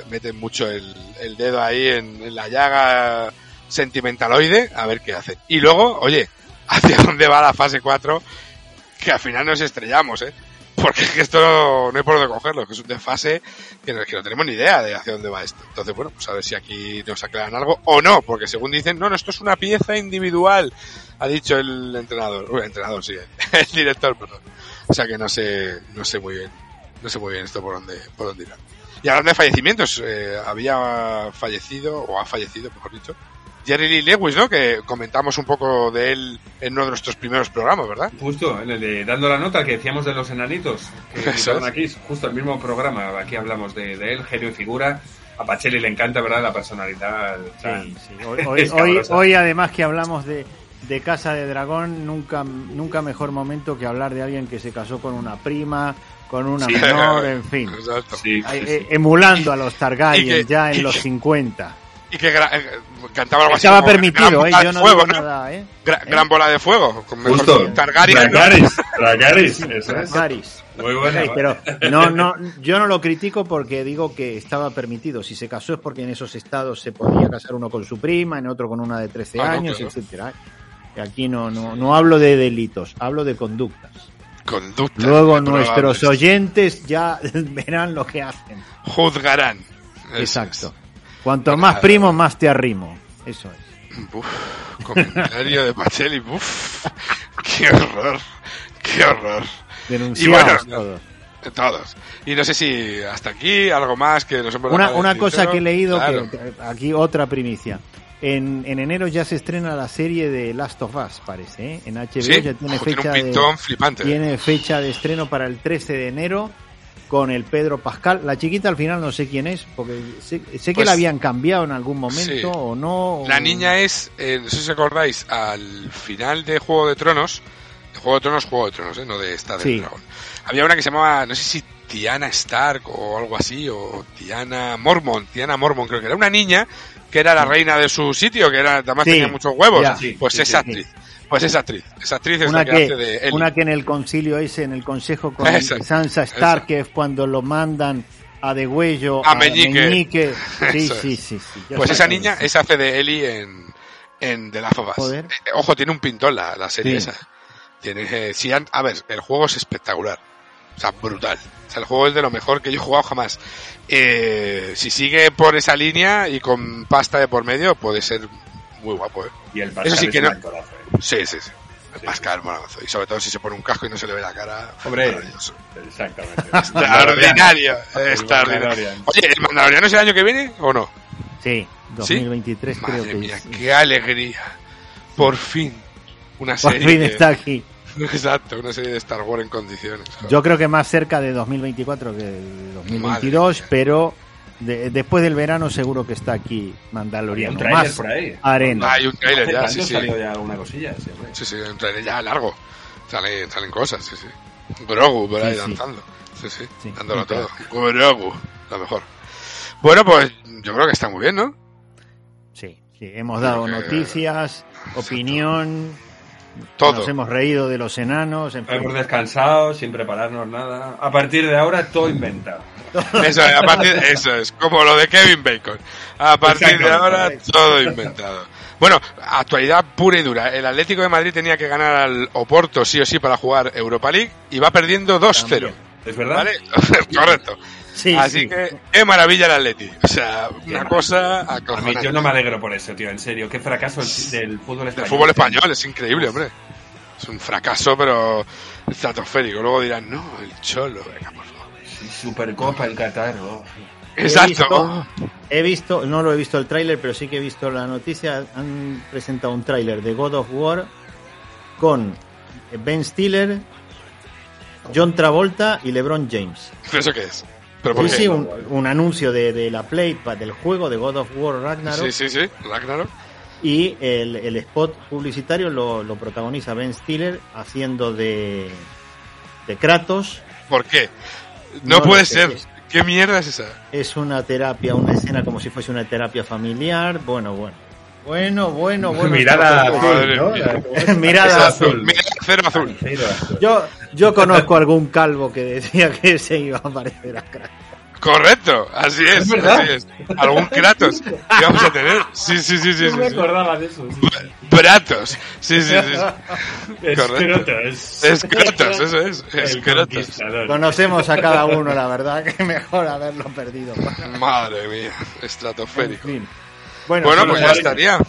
Speaker 2: meten mucho el, el dedo ahí en, en la llaga sentimentaloide. A ver qué hacen. Y luego, oye, ¿hacia dónde va la fase 4? Que al final nos estrellamos, ¿eh? Porque es que esto no, no hay por dónde cogerlo, que es un desfase que no, que no tenemos ni idea de hacia dónde va esto. Entonces, bueno, pues a ver si aquí nos aclaran algo o no, porque según dicen, no, no, esto es una pieza individual, ha dicho el entrenador, el entrenador, sí, el director, perdón. O sea que no sé, no sé muy bien, no sé muy bien esto por dónde, por dónde irá. Y hablando de fallecimientos, eh, había fallecido, o ha fallecido, mejor dicho, Jerry Lee Lewis, ¿no? Que comentamos un poco de él en uno de nuestros primeros programas, ¿verdad?
Speaker 3: Justo, en el de Dando la Nota que decíamos de los enanitos, que
Speaker 2: Eso
Speaker 3: estaban
Speaker 2: es.
Speaker 3: aquí, justo el mismo programa, aquí hablamos de, de él, genio y figura. A Pacheli le encanta, ¿verdad? La personalidad. tan-
Speaker 4: Sí, sí. Hoy, hoy, además que hablamos de, de Casa de Dragón, nunca, nunca mejor momento que hablar de alguien que se casó con una prima, con una
Speaker 3: Sí.
Speaker 4: menor, en fin.
Speaker 2: Exacto.
Speaker 3: Sí,
Speaker 4: Ay,
Speaker 3: sí, sí.
Speaker 4: eh, emulando a los Targaryen
Speaker 2: que-
Speaker 4: ya
Speaker 2: y
Speaker 4: en los
Speaker 2: que-
Speaker 4: 50.
Speaker 2: Y que gra- eh, cantaba algo así
Speaker 4: Estaba
Speaker 2: como
Speaker 4: permitido,
Speaker 2: gran
Speaker 4: ¿eh?
Speaker 2: bola de
Speaker 4: Yo no
Speaker 2: fuego,
Speaker 4: digo
Speaker 2: ¿no?
Speaker 4: nada, ¿eh?
Speaker 2: Gra-
Speaker 4: ¿Eh?
Speaker 2: Gran bola de fuego. Con mejor
Speaker 3: Justo.
Speaker 2: ¿no?
Speaker 3: Dracarys, eso es.
Speaker 4: Targarys.
Speaker 3: Muy buena.
Speaker 4: Sí, pero no, no, yo no lo critico porque digo que estaba permitido. Si se casó es porque en esos estados se podía casar uno con su prima, en otro con una de 13
Speaker 2: Ah, no,
Speaker 4: años,
Speaker 2: claro.
Speaker 4: etcétera. Y Aquí no, no, no hablo de delitos, hablo de conductas.
Speaker 2: Conducta.
Speaker 4: Luego nuestros oyentes ya verán lo que hacen.
Speaker 2: Juzgarán.
Speaker 4: Exacto. Cuanto más primo, más te arrimo. Eso es.
Speaker 2: Uf, comentario de Pacheli. Uf, qué horror. Qué horror.
Speaker 4: Denunciados
Speaker 2: bueno,
Speaker 4: todos.
Speaker 2: Todos. Y no sé si hasta aquí algo más que nos hemos
Speaker 4: Una, una cosa que he leído,
Speaker 2: Claro.
Speaker 4: que aquí otra primicia. En, en enero ya se estrena la serie de Last of Us, parece. ¿eh? En HBO
Speaker 2: Sí,
Speaker 4: ya tiene
Speaker 2: ojo, tiene
Speaker 4: fecha
Speaker 2: un
Speaker 4: de,
Speaker 2: flipante.
Speaker 4: tiene fecha de estreno para el 13 de enero con el Pedro Pascal. La chiquita al final no sé quién es, porque sé, sé que
Speaker 2: Pues-
Speaker 4: la habían cambiado en algún momento
Speaker 2: Sí.
Speaker 4: o no.
Speaker 2: La niña es, eh, no sé si os acordáis, al final de Juego de Tronos, de Juego de Tronos, Juego de Tronos, ¿eh? no de esta del
Speaker 4: Sí.
Speaker 2: dragón. Había una que se llamaba, no sé si Tiana Stark o algo así, o Tiana Mormon, Tiana Mormon creo que era una niña que era la reina de su sitio, que era, además
Speaker 4: Sí,
Speaker 2: tenía muchos huevos.
Speaker 4: ya.
Speaker 2: Pues
Speaker 3: sí,
Speaker 2: actriz, pues esa actriz, esa actriz es
Speaker 4: una
Speaker 2: la que,
Speaker 4: que,
Speaker 2: hace de Ellie.
Speaker 4: una que en el concilio ese, en el consejo con
Speaker 2: Esa,
Speaker 4: Sansa Stark, que es cuando lo mandan a Degüello,
Speaker 2: A Meñique.
Speaker 4: Sí, sí,
Speaker 2: es.
Speaker 4: sí, sí. ya
Speaker 2: Pues esa niña,
Speaker 4: es.
Speaker 2: esa hace de Ellie en, en The Last of Us.
Speaker 4: Joder.
Speaker 2: Eh, ojo, tiene un pintón la, la serie
Speaker 4: Sí.
Speaker 2: esa. Tiene, eh, si han- a ver, el juego es espectacular. O sea, brutal. O sea, el juego es de lo mejor que yo he jugado jamás. Eh, si sigue por esa línea y con pasta de por medio, puede ser muy guapo, ¿eh?
Speaker 3: Y el
Speaker 2: Eso sí
Speaker 3: Pascal
Speaker 2: que
Speaker 3: es
Speaker 2: no.
Speaker 3: actorazo, ¿eh?
Speaker 2: Sí, sí, sí. El
Speaker 3: Sí.
Speaker 2: Pascal Morazo. Y sobre todo si se pone un casco y no se le ve la cara.
Speaker 3: Hombre.
Speaker 2: maravilloso.
Speaker 3: Exactamente.
Speaker 2: Extraordinario. Extraordinario. Oye, ¿el Mandaloriano es el año que viene o no?
Speaker 4: Sí, 2023 creo
Speaker 2: Madre
Speaker 4: que
Speaker 2: mía,
Speaker 4: es.
Speaker 2: qué alegría. Por fin. Una
Speaker 4: Por
Speaker 2: serie.
Speaker 4: fin
Speaker 2: de-
Speaker 4: está aquí.
Speaker 2: Exacto, una serie de Star Wars en condiciones.
Speaker 4: Yo creo que más cerca de 2024 que de 2022,
Speaker 2: mía.
Speaker 4: pero de- después del verano seguro que está aquí Mandaloriano.
Speaker 3: un trailer
Speaker 4: Más
Speaker 3: por ahí.
Speaker 4: arena.
Speaker 2: Hay un trailer ya, sí, sí.
Speaker 3: ya alguna cosilla, sí.
Speaker 2: Sí, sí, un trailer ya largo. Salen, salen cosas, sí, sí. Grogu por ahí
Speaker 4: Sí, sí.
Speaker 2: danzando. Sí, sí,
Speaker 4: Sí,
Speaker 2: dándolo
Speaker 4: un
Speaker 2: todo. Grogu, lo mejor. Bueno, pues yo creo que está muy bien, ¿no?
Speaker 4: Sí, sí, hemos dado
Speaker 2: Creo que-
Speaker 4: noticias, opinión,
Speaker 2: Todo.
Speaker 4: nos hemos reído de los enanos, en.
Speaker 3: Hemos descansado sin prepararnos nada. A partir de ahora, todo inventado.
Speaker 2: Eso, a partir, eso es, como lo de Kevin Bacon. A partir de ahora, todo inventado. Bueno, actualidad pura y dura. El Atlético de Madrid tenía que ganar al Oporto sí o sí para jugar Europa League y va perdiendo 2-0.
Speaker 3: ¿Es verdad?
Speaker 2: ¿Vale? Correcto.
Speaker 4: Sí,
Speaker 2: Así
Speaker 4: sí.
Speaker 2: que, qué maravilla el Atleti. O sea, una cosa
Speaker 3: A mí yo no me alegro por eso, tío, en serio. Qué fracaso el- del fútbol
Speaker 2: El
Speaker 3: español.
Speaker 2: fútbol español es increíble, hombre. Es un fracaso, pero estratosférico. Luego dirán, no, el cholo, venga, por favor.
Speaker 3: Sí, Supercopa en Qatar. oh.
Speaker 2: Exacto.
Speaker 4: visto- He visto, no lo he visto el tráiler, pero sí que he visto la noticia. Han presentado un tráiler de God of War con Ben Stiller, John Travolta y LeBron James.
Speaker 2: ¿Pero eso qué es? ¿Pero por
Speaker 4: Sí,
Speaker 2: qué?
Speaker 4: sí, un, un anuncio de, de la Play pa- del juego de God of War Ragnarok.
Speaker 2: sí, sí, sí, Ragnarok.
Speaker 4: Y el, el spot publicitario lo, lo protagoniza Ben Stiller haciendo de, de Kratos.
Speaker 2: ¿Por qué? No,
Speaker 4: No
Speaker 2: puede ser.
Speaker 4: es-
Speaker 2: ¿Qué mierda es esa?
Speaker 4: Es una terapia, una escena como si fuese una terapia familiar. Bueno, bueno. Bueno, bueno, bueno.
Speaker 3: Mirada azul, ¿no?
Speaker 4: Mirada azul.
Speaker 2: Cero azul.
Speaker 3: Cero azul.
Speaker 4: Yo, yo conozco algún calvo que decía que se iba a parecer a Kratos.
Speaker 2: Correcto, así es, así es. Algún Kratos que vamos a tener. Sí, sí, sí, sí.
Speaker 3: No
Speaker 2: sí,
Speaker 3: me
Speaker 2: sí.
Speaker 3: acordaba de eso.
Speaker 2: Bratos. Sí, sí, sí.
Speaker 3: Es
Speaker 2: Correcto.
Speaker 3: Crotos.
Speaker 2: Es Kratos, eso es. Es
Speaker 3: El
Speaker 2: Kratos.
Speaker 3: conquistador.
Speaker 4: Conocemos a cada uno, la verdad, que mejor haberlo perdido.
Speaker 2: Madre mía,
Speaker 4: En
Speaker 2: estratosférico.
Speaker 4: fin. Bueno,
Speaker 2: pues ya estaría.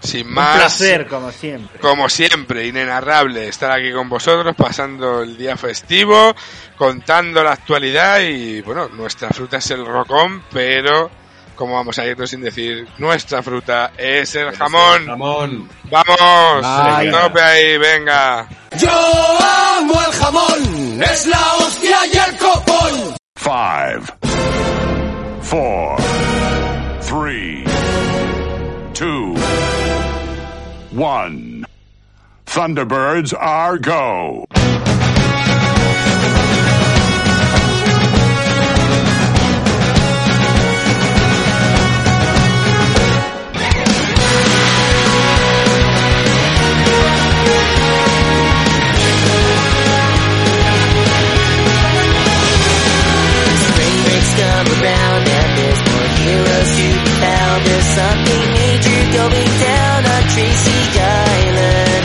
Speaker 2: Sin
Speaker 4: Un
Speaker 2: más.
Speaker 4: placer, como siempre.
Speaker 2: Como siempre, inenarrable estar aquí con vosotros, pasando el día festivo, contando la actualidad y, bueno, nuestra fruta es el rocón, pero, como vamos a irnos sin decir, nuestra fruta es el jamón.
Speaker 3: Jamón.
Speaker 2: ¡Vamos!
Speaker 4: Ay.
Speaker 2: ¡Tope ahí, venga!
Speaker 5: Yo amo el jamón, es la hostia y el copón.
Speaker 1: Five, four, three, two, one. Thunderbirds are go.
Speaker 6: Spring breaks come around and there's more heroes to There's something major going down on Tracy Island.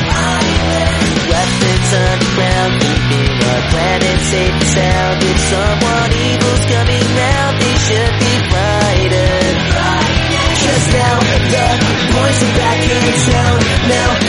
Speaker 6: Weapons underground, keeping our planet safe and sound. If someone evil's coming round, they should be frightened. Cause now the boys are back in town. Now